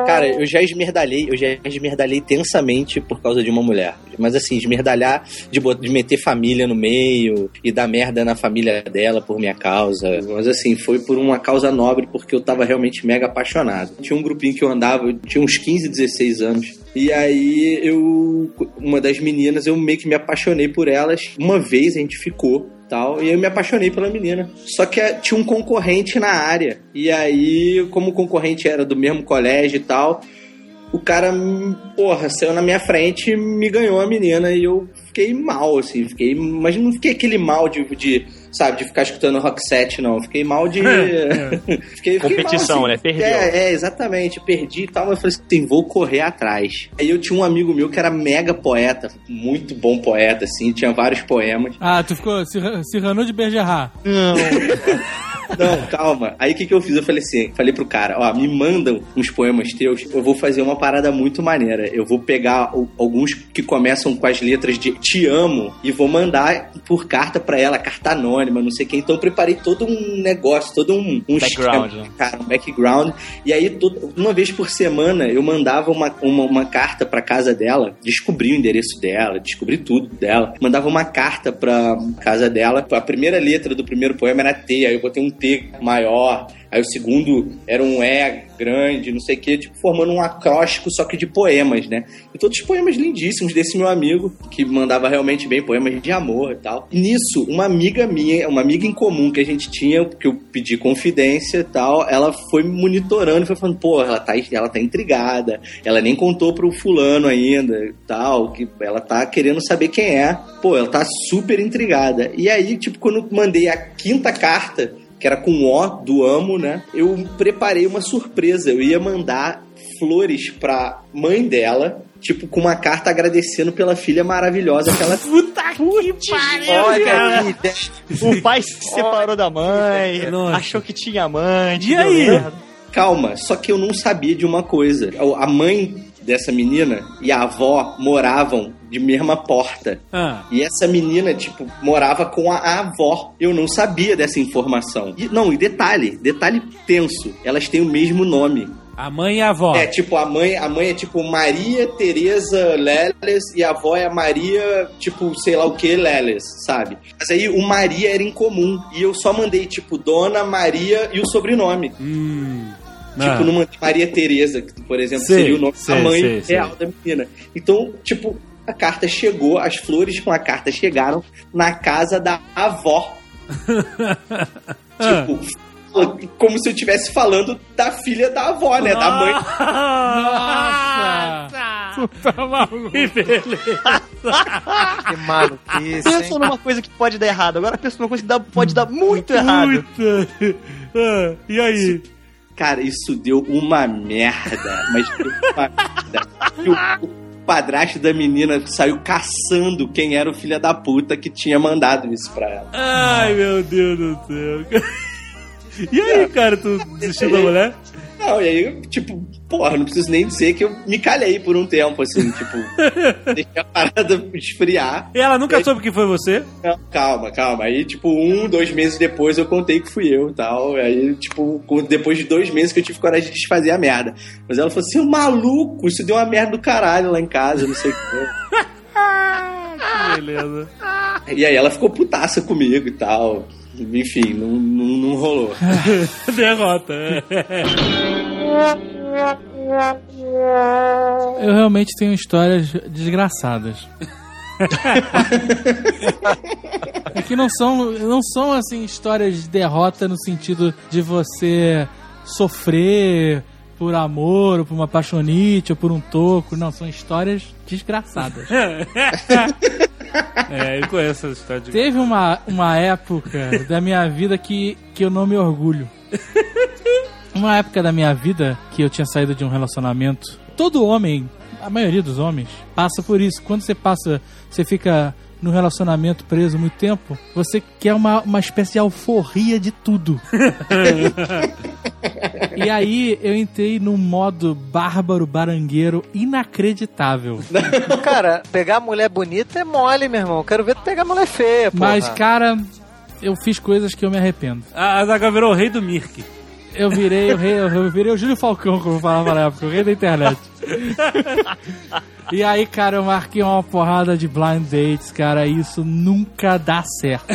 Cara, eu já esmerdalhei, eu já esmerdalhei tensamente por causa de uma mulher. Mas assim, esmerdalhar de, de meter família no meio e dar merda na família dela por minha causa. Mas assim, foi por uma causa nobre porque eu tava realmente mega apaixonado. Tinha um grupinho que eu andava, eu tinha uns 15, 16 anos. E aí eu, uma das meninas, eu meio que me apaixonei por elas. Uma vez a gente ficou tal, e eu me apaixonei pela menina. Só que eh, tinha um concorrente na área. E aí, como o concorrente era do mesmo colégio e tal, o cara, porra, saiu na minha frente e me ganhou a menina e eu fiquei mal, assim, fiquei, mas não fiquei aquele mal de, de sabe, de ficar escutando rock set, não. Fiquei mal de. fiquei, fiquei Competição, mal, né? Perdeu. É, é, exatamente. Perdi e tal, mas eu falei assim, vou correr atrás. Aí eu tinha um amigo meu que era mega poeta, muito bom poeta, assim, tinha vários poemas. Ah, tu ficou Cyrano de Bergerrat. Não. Não, calma. Aí o que, que eu fiz? Eu falei assim, falei pro cara, ó, me mandam uns poemas teus, eu vou fazer uma parada muito maneira. Eu vou pegar o- alguns que começam com as letras de te amo e vou mandar por carta pra ela, carta anônima, não sei quem. Então eu preparei todo um negócio, todo um, um Background, esquema, cara, um background. E aí, todo- uma vez por semana, eu mandava uma, uma, uma carta pra casa dela, descobri o endereço dela, descobri tudo dela. Mandava uma carta pra casa dela. A primeira letra do primeiro poema era T, aí eu botei um T maior. Aí o segundo era um E grande, não sei o que, tipo, formando um acróstico, só que de poemas, né? E todos os poemas lindíssimos desse meu amigo, que mandava realmente bem poemas de amor e tal. E nisso, uma amiga minha, uma amiga em comum que a gente tinha, que eu pedi confidência e tal, ela foi monitorando, foi falando, pô, ela tá, ela tá intrigada, ela nem contou pro fulano ainda e tal, que ela tá querendo saber quem é. Pô, ela tá super intrigada. E aí, tipo, quando mandei a quinta carta, que era com O do amo, né? Eu preparei uma surpresa. Eu ia mandar flores pra mãe dela, tipo, com uma carta agradecendo pela filha maravilhosa que ela. Puta que pariu! Olha. O pai se separou da mãe, Nossa. achou que tinha amante. E aí? merda. Calma, só que eu não sabia de uma coisa. A mãe dessa menina e a avó moravam de mesma porta. Ah, E essa menina, tipo, morava com a, a avó. Eu não sabia dessa informação. E, não, e detalhe, detalhe tenso. Elas têm o mesmo nome. a mãe e a avó. É tipo, a mãe, a mãe é tipo Maria Teresa Leles e a avó é Maria, tipo, sei lá o que, Leles, sabe? Mas aí o Maria era incomum. E eu só mandei, tipo, Dona Maria e o sobrenome. Hum. Tipo, Ah. não mandei Maria Teresa, que, por exemplo, Sei, seria o nome sei, da mãe sei. real da menina. Então, tipo, a carta chegou, as flores com a carta chegaram na casa da avó. Tipo, como se eu estivesse falando da filha da avó, né? Da mãe. Nossa! Puta maluco. Que beleza. Que maluquice, Pensa hein? numa coisa que pode dar errado. Agora pensa numa coisa que dá- pode dar muito errado. Puta. Ah, e aí? Cara, isso deu uma merda. Mas deu uma merda. Padrasto da menina saiu caçando quem era o filho da puta que tinha mandado isso pra ela. Ai, meu Deus do céu. E aí, cara, tu desistiu da mulher? Não, e aí, tipo, porra, não preciso nem dizer que eu me calhei por um tempo, assim, tipo, deixei a parada esfriar. E ela nunca soube que foi você? Não, calma, calma. Aí, tipo, um, dois meses depois eu contei que fui eu e tal. Aí, tipo, depois de dois meses que eu tive coragem de desfazer a merda. Mas ela falou assim: "Ô, maluco, isso deu uma merda do caralho lá em casa, não sei o que. Que beleza. E aí ela ficou putaça comigo e tal. Enfim, não, não, não rolou. Derrota. Eu realmente tenho histórias desgraçadas. é que não são, não são assim histórias de derrota no sentido de você sofrer por amor, ou por uma paixonite, ou por um toco. Não, são histórias desgraçadas. É, eu conheço essa história de... Teve uma, uma época da minha vida que, que eu não me orgulho. Uma época da minha vida que eu tinha saído de um relacionamento. Todo homem, a maioria dos homens, passa por isso. Quando você passa, você fica no relacionamento preso muito tempo, você quer uma, uma espécie de alforria de tudo. e aí eu entrei num modo bárbaro, barangueiro, inacreditável. Cara, pegar mulher bonita é mole, meu irmão. Quero ver tu pegar mulher feia, pô. Mas, cara, eu fiz coisas que eu me arrependo. A Zaga virou o rei do Mirk. Eu virei o rei, eu virei o Júlio Falcão, como eu falava na época, o rei da internet. e aí, cara, eu marquei uma porrada de blind dates, cara, e isso nunca dá certo.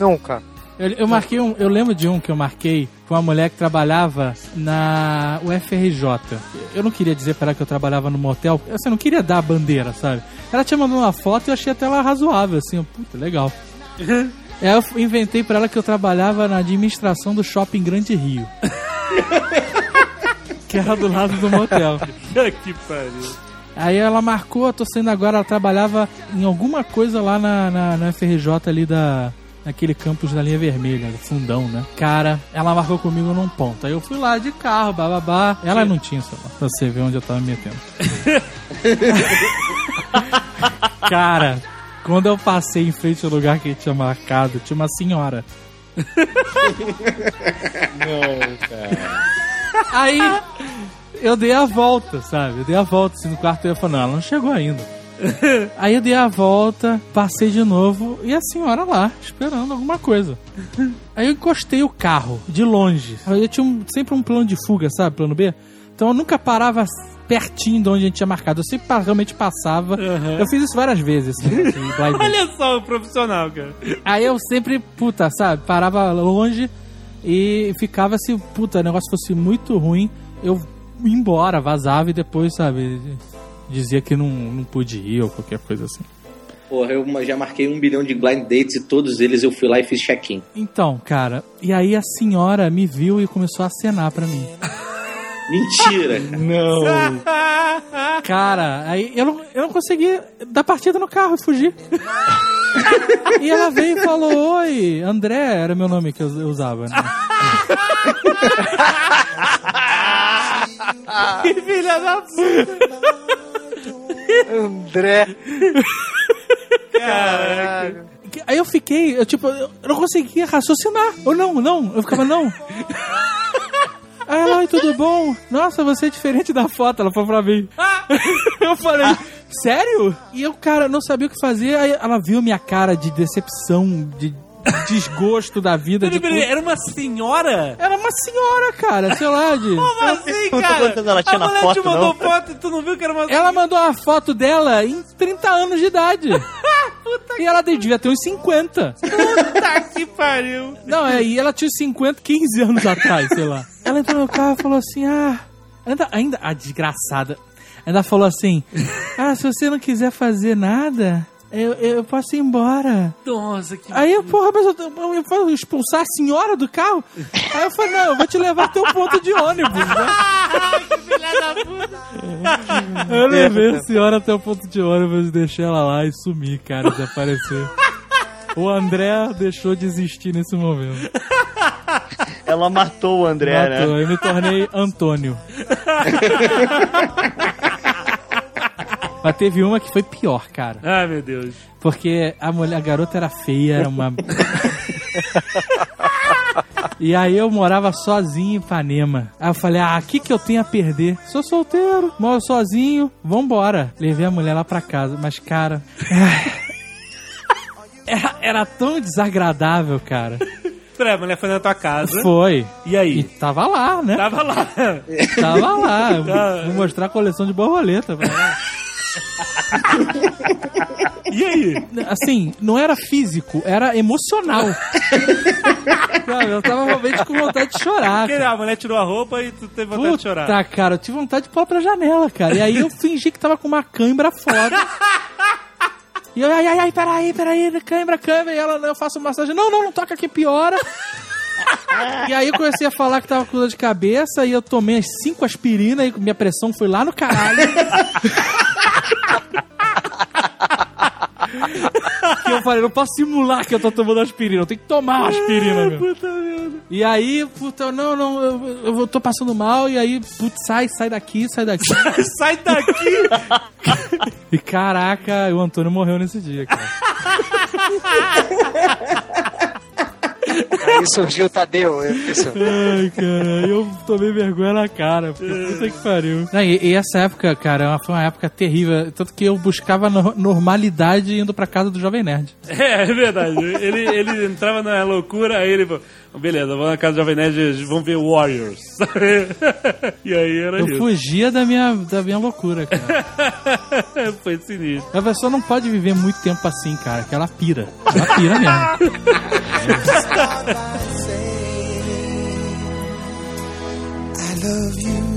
Nunca. Eu, eu marquei um, eu lembro de um que eu marquei com uma mulher que trabalhava na UFRJ. Eu não queria dizer para ela que eu trabalhava no motel, eu assim, não queria dar a bandeira, sabe? Ela tinha mandado uma foto e eu achei até ela razoável, assim, puta, legal. Aí eu inventei pra ela que eu trabalhava na administração do shopping Grande Rio. que era do lado do motel. que pariu. Aí ela marcou, eu tô saindo agora, ela trabalhava em alguma coisa lá na, na, na FRJ ali da. Naquele campus da linha vermelha, do fundão, né? Cara, ela marcou comigo num ponto. Aí eu fui lá de carro, bababá. Ela não tinha celular, pra você ver onde eu tava me metendo. Cara, quando eu passei em frente ao lugar que ele tinha marcado, tinha uma senhora. Não, cara. Aí eu dei a volta, sabe? Eu dei a volta assim no quarto e eu falei, não, ela não chegou ainda. Aí eu dei a volta, passei de novo e a senhora lá, esperando alguma coisa. Aí eu encostei o carro de longe. Eu tinha um- sempre um plano de fuga, sabe? Plano B. Então eu nunca parava pertinho de onde a gente tinha marcado. Eu sempre realmente passava. Uhum. Eu fiz isso várias vezes. Assim, blind date. Olha só o profissional, cara. Aí eu sempre, puta, sabe, parava longe e ficava se, puta, o negócio fosse muito ruim, eu ia embora, vazava e depois, sabe, dizia que não, não pude ir ou qualquer coisa assim. Porra, eu já marquei um bilhão de blind dates e todos eles eu fui lá e fiz check-in. Então, cara, e aí a senhora me viu e começou a acenar pra mim. Mentira! Não. Cara, aí eu não, eu não consegui dar partida no carro e fugir. e ela veio e falou: Oi, André era meu nome que eu eu usava, né? Que filha da puta. André. Caraca. Aí eu fiquei, eu tipo, eu não conseguia raciocinar. Ou não, não, eu ficava, não. Aí ela, oi, tudo bom? Nossa, você é diferente da foto, ela falou pra mim. Eu falei, sério? E eu, cara, não sabia o que fazer. Aí ela viu minha cara de decepção, de desgosto da vida. Peraí, De peraí, era uma senhora? Era uma senhora, cara, sei lá, de... Como assim, cara? ela tinha a na mulher foto, te mandou não? foto e tu não viu que era uma Ela mandou uma foto dela em 30 anos de idade. e ela devia ter uns 50. Puta que pariu. Não, é, e ela tinha uns 50, 15 anos atrás, sei lá. Ela entrou no carro e falou assim: ah. Ainda, ainda. A desgraçada. Ainda falou assim: ah, se você não quiser fazer nada, eu, eu posso ir embora. Nossa, que Aí eu, porra, mas eu, eu, eu vou expulsar a senhora do carro? Aí eu falei: não, eu vou te levar até o ponto de ônibus, né? filha da puta. Eu levei a senhora até o ponto de ônibus, deixei ela lá e sumi, cara, desapareceu. O André deixou de existir nesse momento. Ela matou o André, Matou. né? Eu me tornei Antônio. Mas teve uma que foi pior, cara. Ai, meu Deus. Porque a mulher, a garota era feia, era uma. E aí eu morava sozinho em Ipanema. Aí eu falei, ah, o que, que eu tenho a perder? Sou solteiro, moro sozinho, vambora. Levei a mulher lá pra casa, mas cara. Era, era tão desagradável, cara. Peraí, a mulher foi na tua casa. Foi. E aí? E tava lá, né? Tava lá. Tava lá. Eu. Vou mostrar a coleção de borboleta. pra ela. E aí? Assim, não era físico, era emocional. Sabe, eu tava realmente com vontade de chorar. Porque cara. a mulher tirou a roupa e tu teve vontade de chorar. Puta, cara, eu tive vontade de pular pra janela, cara. E aí eu fingi que tava com uma cãibra foda. E eu, ai, ai, ai, peraí, peraí, cãibra, cãibra. E ela, eu faço massagem. Não, não, não toca aqui, piora. E aí eu comecei a falar que tava com dor de cabeça e eu tomei as cinco aspirinas e minha pressão foi lá no caralho. Que eu falei, não posso simular que eu tô tomando aspirina, eu tenho que tomar aspirina, meu. Puta merda. E aí, puta, não, não, eu, eu tô passando mal, e aí, putz, sai, sai daqui, sai daqui. Sai daqui! e caraca, o Antônio morreu nesse dia, cara. Aí surgiu o Tadeu. Isso. Ai, cara, eu tomei vergonha na cara, porque puta que pariu. Não, e, e essa época, cara, foi uma época terrível, tanto que eu buscava no- normalidade indo pra casa do Jovem Nerd. É, é verdade. Ele, ele entrava na loucura, aí ele falou: beleza, vamos na casa do Jovem Nerd, vamos ver Warriors. e aí era Eu isso. fugia da minha, da minha loucura, cara. Foi sinistro. A pessoa não pode viver muito tempo assim, cara, que ela pira. Ela pira mesmo. I love you.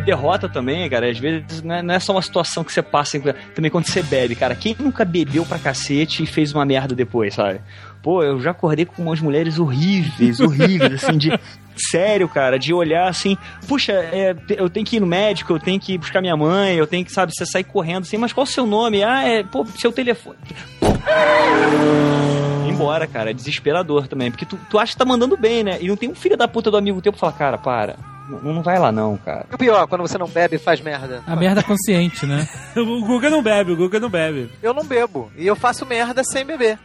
Derrota também, cara, às vezes não é, não é só uma situação que você passa também quando você bebe, cara. Quem nunca bebeu pra cacete e fez uma merda depois, sabe? Pô, eu já acordei com umas mulheres horríveis, horríveis, assim, de. Sério, cara, de olhar assim, puxa, é, eu tenho que ir no médico, eu tenho que ir buscar minha mãe, eu tenho que, sabe, você sair correndo assim, mas qual o seu nome? Ah, é, pô, seu telefone. Embora, cara, é desesperador também, porque tu, tu acha que tá mandando bem, né? E não tem um filho da puta do amigo teu pra falar, cara, para. Não, não vai lá não, cara. E o pior, quando você não bebe faz merda. A merda consciente, né? o Guga não bebe, o Guga não bebe. Eu não bebo. E eu faço merda sem beber.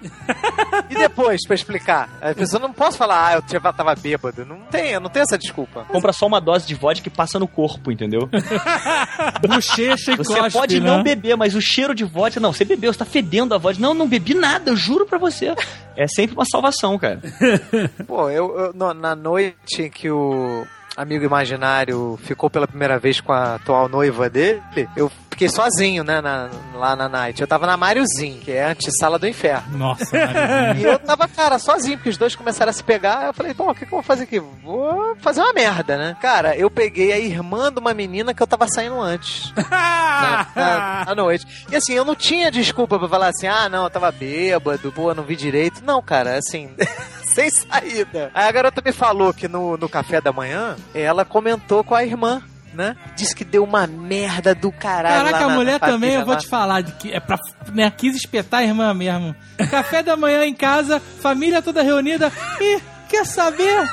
e depois, pra explicar? A pessoa não posso falar, ah, eu tava, tava bêbado. Não tem, eu não tenho essa desculpa. Compra só uma dose de vodka que passa no corpo, entendeu? Bochecha e Você cospe, pode né? não beber, mas o cheiro de vodka, não, você bebeu, você tá fedendo a vodka. Não, não bebi nada, eu juro pra você. É sempre uma salvação, cara. Pô, eu, eu- na noite em que o amigo imaginário ficou pela primeira vez com a atual noiva dele, eu fiquei sozinho, né, na- lá na night. Eu tava na Mariozinho, que é a antessala do inferno. Nossa. E eu tava, cara, sozinho, porque os dois começaram a se pegar. Eu falei, bom, o que, que eu vou fazer aqui? Vou fazer uma merda, né? Cara, eu peguei a irmã de uma menina que eu tava saindo antes. na, na- à noite. E assim, eu não tinha desculpa pra falar assim, ah, não, eu tava bêbado, pô, não vi direito. Não, cara, assim. Sem saída. Aí a garota me falou que no, no café da manhã, ela comentou com a irmã, né? Disse que deu uma merda do caralho. Caraca, a mulher também, eu vou lá. te falar, de que é pra. Né, quis espetar a irmã mesmo. Café da manhã em casa, família toda reunida. E quer saber?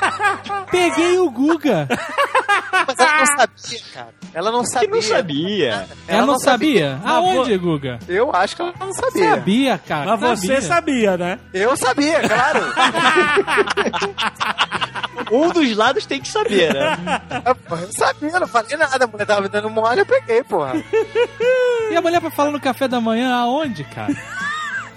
Peguei o Guga. Mas ela não sabia, cara. Ela não Que sabia. não sabia. Ela, não sabia? Mas Aonde, Guga? Eu acho que ela não sabia. Sabia, cara. Mas você sabia, né? Eu sabia, claro. Um dos lados tem que saber, né? eu sabia, não falei nada. A mulher tava me dando mole, eu peguei, porra. E a mulher pra falar no café da manhã, aonde, cara?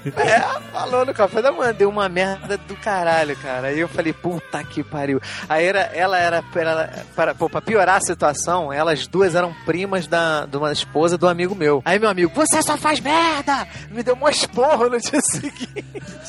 É, falou no café da manhã, deu uma merda do caralho, cara. Aí eu falei, puta que pariu. Aí era, ela era, ela, para, pô, pra piorar a situação, elas duas eram primas da, de uma esposa do amigo meu. Aí meu amigo, você só faz merda! Me deu um esporro no dia seguinte.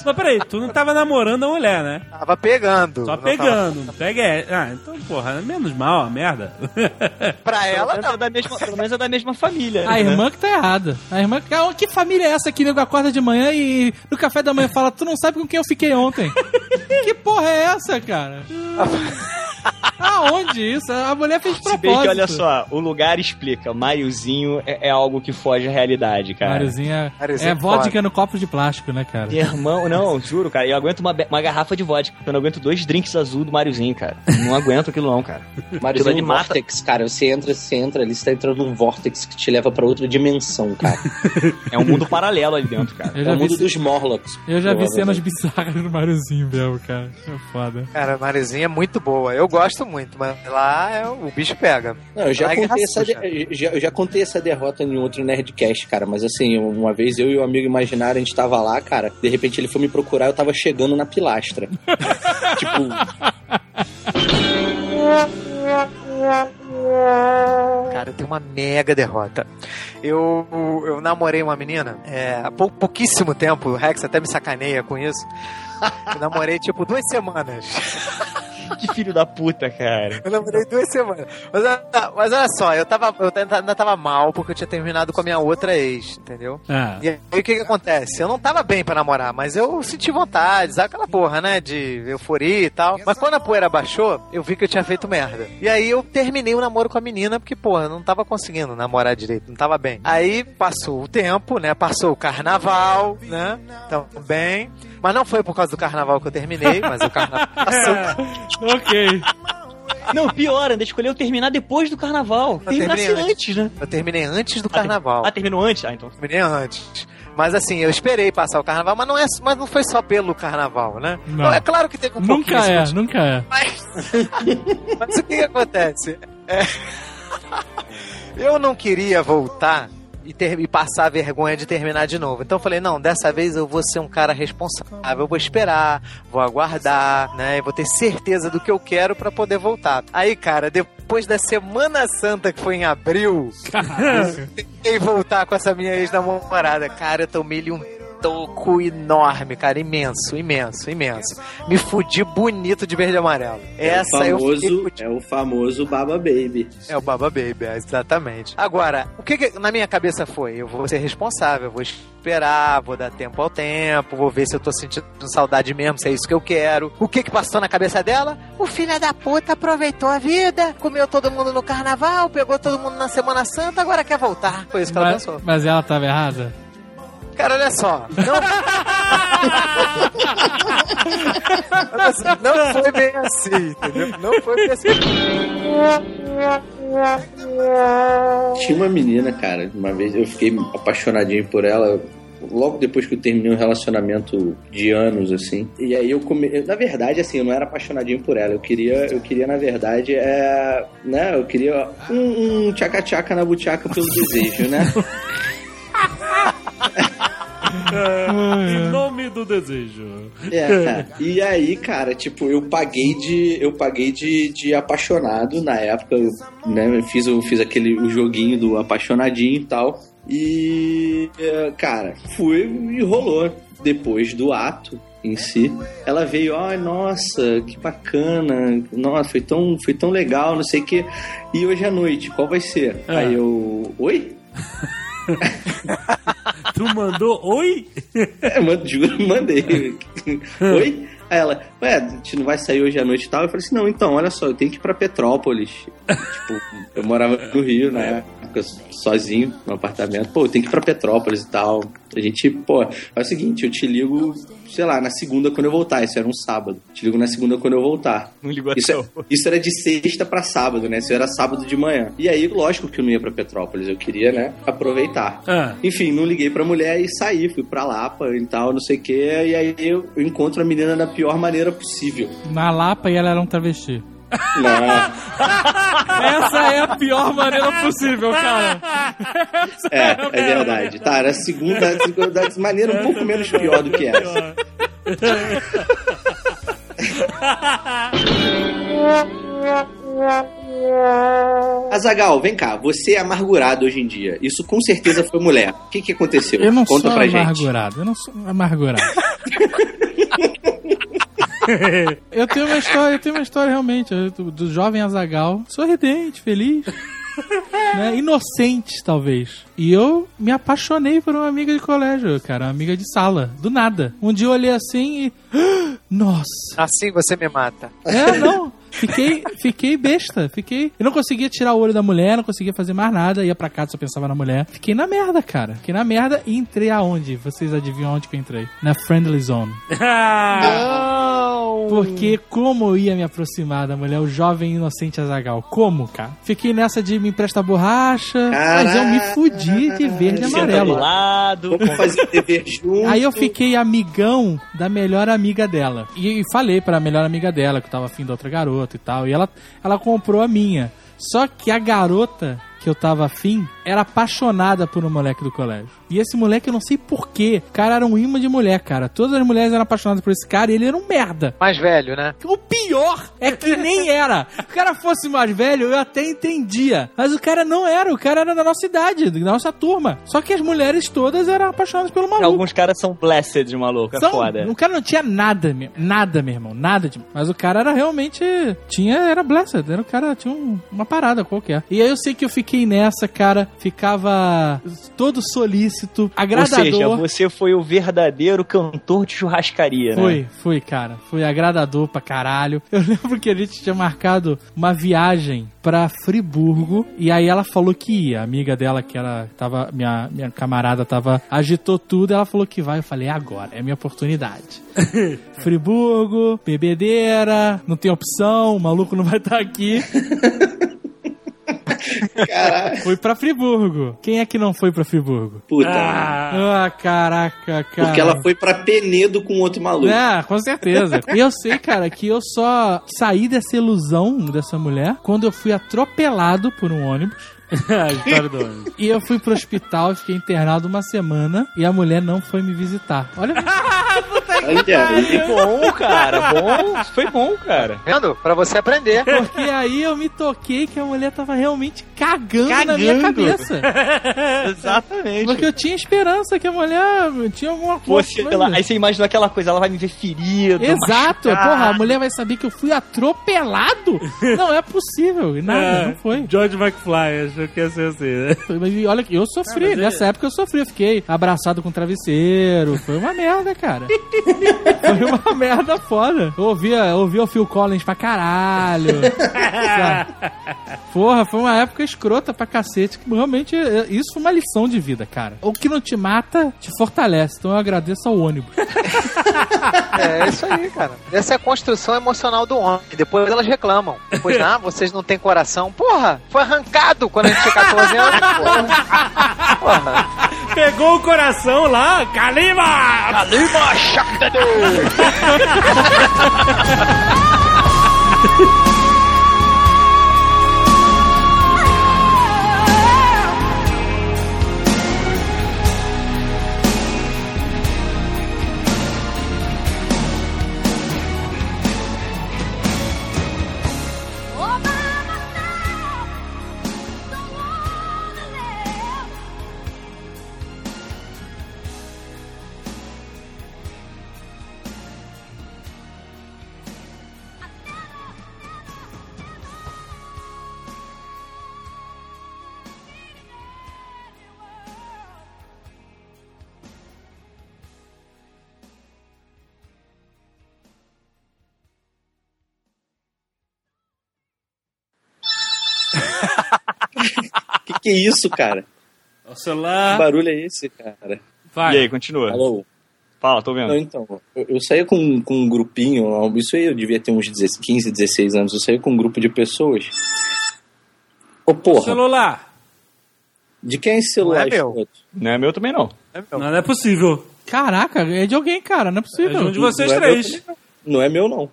Mas peraí, tu não tava namorando a mulher, né? Tava pegando. Só Não tava- pegando. Pega é. Ah, então, porra, menos mal, a merda. Pra ela, Pelo menos não. é da mesma, pelo menos é da mesma família. A né? irmã que tá errada. A irmã que. Ah, Que família é essa que nego acorda de manhã e no café da manhã fala: Tu não sabe com quem eu fiquei ontem? que porra é essa, cara? Aonde isso? A mulher fez Se bem propósito. que, olha só, o lugar explica. Mariozinho é, é algo que foge à realidade, cara. Mariozinho é vodka foda. no copo de plástico, né, cara? Meu irmão, não, juro, cara. Eu aguento uma, uma garrafa de vodka. Eu não aguento dois drinks azul do Mariozinho, cara. Não aguento aquilo não, cara. Mariozinho ali um mata. Vortex, cara. Você entra, você entra ali, você tá entrando num Vortex que te leva pra outra dimensão, cara. É um mundo paralelo ali dentro, cara. Eu é o vi, mundo dos Morlocks. eu já vi cenas bizarras no Mariozinho mesmo, cara. É foda. Cara, a Marizinha é muito boa. Eu gosto muito, mas lá é, o bicho pega. Não, eu já, Lá é contei essa de- já, eu já contei essa derrota em outro Nerdcast, cara. Mas assim, uma vez eu e o amigo imaginário, a gente tava lá, cara. De repente ele foi me procurar, eu tava chegando na pilastra. tipo, Cara, eu tenho uma mega derrota. Eu, eu namorei uma menina é, há pou, pouquíssimo tempo, o Rex até me sacaneia com isso. Eu namorei tipo duas semanas. Que filho da puta, cara. Eu namorei duas semanas. Mas, mas olha só, eu tava, eu ainda tava mal porque eu tinha terminado com a minha outra ex, entendeu? Ah. E aí o que que acontece? Eu não tava bem pra namorar, mas eu senti vontade, sabe aquela porra, né? De euforia e tal. Mas quando a poeira baixou, eu vi que eu tinha feito merda. E aí eu terminei o namoro com a menina, porque, porra, eu não tava conseguindo namorar direito, não tava bem. Aí passou o tempo, né? Passou o carnaval, né? Então, bem. Mas não foi por causa do carnaval que eu terminei, mas o carnaval passou. ok. Não, pior, ainda escolheu terminar depois do carnaval. Eu Terminasse terminei antes, né? Eu terminei antes do carnaval. Ah, terminou antes? Ah, então. Terminei antes. Mas assim, eu esperei passar o carnaval, mas não, é, mas não foi só pelo carnaval, né? Não. É claro que teve um Nunca pouquinho é, de- nunca é. Mas, mas o que, que acontece? É, eu não queria voltar e, ter, e passar a vergonha de terminar de novo. Então eu falei, não, dessa vez eu vou ser um cara responsável. Eu vou esperar, vou aguardar, né? E vou ter certeza do que eu quero pra poder voltar. Aí, cara, depois da Semana Santa, que foi em abril, tentei voltar com essa minha ex-namorada. Cara, eu tomei-lhe um toco enorme, cara, imenso, imenso, imenso. Me fudi bonito de verde e amarelo. Essa é eu o fiquei famoso, fudido. é o famoso Baba Baby. É o Baba Baby, é, exatamente. Agora, o que, que na minha cabeça foi? Eu vou ser responsável, eu vou esperar, vou dar tempo ao tempo, vou ver se eu tô sentindo saudade mesmo, se é isso que eu quero. O que que passou na cabeça dela? O filho da puta aproveitou a vida, comeu todo mundo no carnaval, pegou todo mundo na Semana Santa, agora quer voltar. Foi isso que ela Mas, pensou. mas ela tava errada? Cara, olha só. Não... Só, não foi bem assim, entendeu? Não foi bem assim. Tinha uma menina, cara, uma vez eu fiquei apaixonadinho por ela. Logo depois que eu terminei um relacionamento de anos, assim. E aí eu come... Na verdade, assim, eu não era apaixonadinho por ela. Eu queria, eu queria na verdade, é... né? Eu queria um, um tchaca-tchaca na buchaca pelo desejo, né? Em nome do desejo. É, e aí, cara, tipo, eu paguei de. Eu paguei de, de apaixonado na época. Eu, né, eu fiz, eu fiz aquele o joguinho do apaixonadinho e tal. E. é, Cara, fui e rolou. Depois do ato em si, ela veio, ai, nossa, que bacana, nossa, foi tão, foi tão legal, não sei o que. E hoje à noite, qual vai ser? É. Aí eu. Oi? Tu mandou oi? É, juro, mandei. Oi? Aí ela, ué, a gente não vai sair hoje à noite e tal? Eu falei assim, não, então, olha só, eu tenho que ir pra Petrópolis. tipo, eu morava no Rio época, sozinho, no apartamento. Pô, eu tenho que ir pra Petrópolis e tal. A gente, pô, é o seguinte, eu te ligo, sei lá, na segunda quando eu voltar. Isso era um sábado. Te ligo na segunda quando eu voltar. Não ligou Isso, é- isso era de sexta pra sábado, né? Isso era sábado de manhã. E aí, lógico que eu não ia pra Petrópolis. Eu queria, né, aproveitar. Ah, Enfim, não liguei pra mulher e saí, fui pra Lapa e tal, não sei o que. E aí eu encontro a menina da pior maneira possível. Na Lapa e ela era um travesti. Não, Essa é a pior maneira possível, cara. é, é verdade. Tá, era a segunda, a segunda maneira um pouco menos pior do que essa. Azagal, vem cá, você é amargurado hoje em dia. Isso com certeza foi mulher. O que, que aconteceu? Eu não Conta sou pra gente. amargurado. Eu não sou amargurado. eu tenho uma história, eu tenho uma história realmente eu- do, jovem Azagal, sorridente, feliz. né, inocente, talvez. E eu me apaixonei por uma amiga de colégio, cara, uma amiga de sala, do nada. Um dia eu olhei assim e. Nossa! Assim você me mata. É, não. Fiquei, fiquei besta. Fiquei. Eu não conseguia tirar o olho da mulher, não conseguia fazer mais nada. Ia pra casa, só pensava na mulher. Fiquei na merda, cara. Fiquei na merda e entrei aonde? Vocês adivinham onde que eu entrei? Na Friendly Zone. Porque como eu ia me aproximar da mulher, o jovem inocente Azagal? Como, cara? Fiquei nessa de me emprestar borracha, mas eu me fudi de verde e amarelo. do Lado. Vamos fazer dever junto. Aí eu fiquei amigão da melhor amiga dela. E, e falei pra melhor amiga dela que eu tava afim da outra garota e tal. E ela, ela comprou a minha. Só que a garota que eu tava afim era apaixonada por um moleque do colégio. E esse moleque, eu não sei porquê, o cara era um imã de mulher, cara. Todas as mulheres eram apaixonadas por esse cara e ele era um merda. Mais velho, né? O pior é que nem era. Se o cara fosse mais velho, eu até entendia. Mas o cara não era. O cara era da nossa idade, da nossa turma. Só que as mulheres todas eram apaixonadas pelo maluco. Alguns caras são blessed, maluco. É São- foda. O cara não tinha nada, meu, nada, meu irmão, nada de. Mas o cara era realmente. Tinha, era blessed, era o cara, tinha um- uma parada qualquer. E aí eu sei que eu fiquei nessa, cara, ficava todo solícito, Ou agradador. seja, você foi o verdadeiro cantor de churrascaria, né? Foi, foi, cara. Foi agradador pra caralho. Eu lembro que a gente tinha marcado uma viagem pra Friburgo e aí ela falou que ia. A amiga dela, que era, tava, minha, minha camarada tava, agitou tudo, ela falou que vai. Eu falei, é agora, é a minha oportunidade. Friburgo, bebedeira, não tem opção, o maluco não vai estar aqui. Caralho. Fui pra Friburgo. Quem é que não foi pra Friburgo? Puta. Ah, caraca, cara. Porque ela foi pra Penedo com outro maluco. É, com certeza. E eu sei, cara, que eu só saí dessa ilusão dessa mulher quando eu fui atropelado por um ônibus. a história do ônibus. E eu fui pro hospital e fiquei internado uma semana e a mulher não foi me visitar. Olha. Aí. Bom, cara, bom. Foi bom, cara. Vendo? Pra você aprender. Porque aí eu me toquei que a mulher tava realmente cagando, na minha Cagando. cabeça. Exatamente. Porque eu tinha esperança que a mulher tinha alguma coisa. Sei lá, aí você imagina aquela coisa, ela vai me ver ferido. Exato, machucado. porra, a mulher vai saber que eu fui atropelado? Não é possível, nada, É, não foi. George McFly achou que ia ser assim, né? Mas olha, eu sofri, nessa época eu sofri, eu fiquei abraçado com travesseiro, foi uma merda, cara. foi uma merda foda. Eu ouvia, eu ouvia o Phil Collins pra caralho. Porra, foi uma época escrota pra cacete. Realmente, é, isso foi uma lição de vida, cara. O que não te mata, te fortalece. Então eu agradeço ao ônibus. É isso aí, cara. Essa é a construção emocional do homem. E depois elas reclamam. Depois, ah, vocês não têm coração. Porra, foi arrancado quando a gente tinha 14 anos. Porra. Porra. Pegou o coração lá, Kalima! Kalima Shakdadu! Que que é isso, cara? O Que celular. barulho é esse, cara? Vai. E aí, continua. Alô? Fala, tô vendo. Não, então, eu, eu saía com, com um grupinho, isso aí eu devia ter uns 16, 15, 16 anos, eu saía com um grupo de pessoas. Ô, porra, Celular. de quem é esse celular? Não é meu. Não é meu também, não. Não, não é possível. Caraca, é de alguém, cara, não é É de possível. um de vocês Não é três. meu não. Não é meu, não.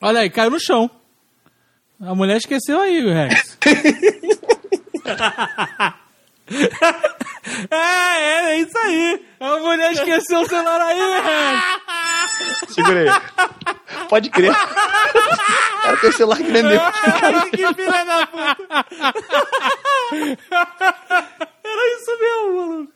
Olha aí, caiu no chão. A mulher esqueceu aí, Rex. É, é, é isso aí. A mulher esqueceu o celular aí, Rex. Segura aí. Pode crer. Cara, tem celular que é meu. Que filha da puta. Era isso mesmo, maluco.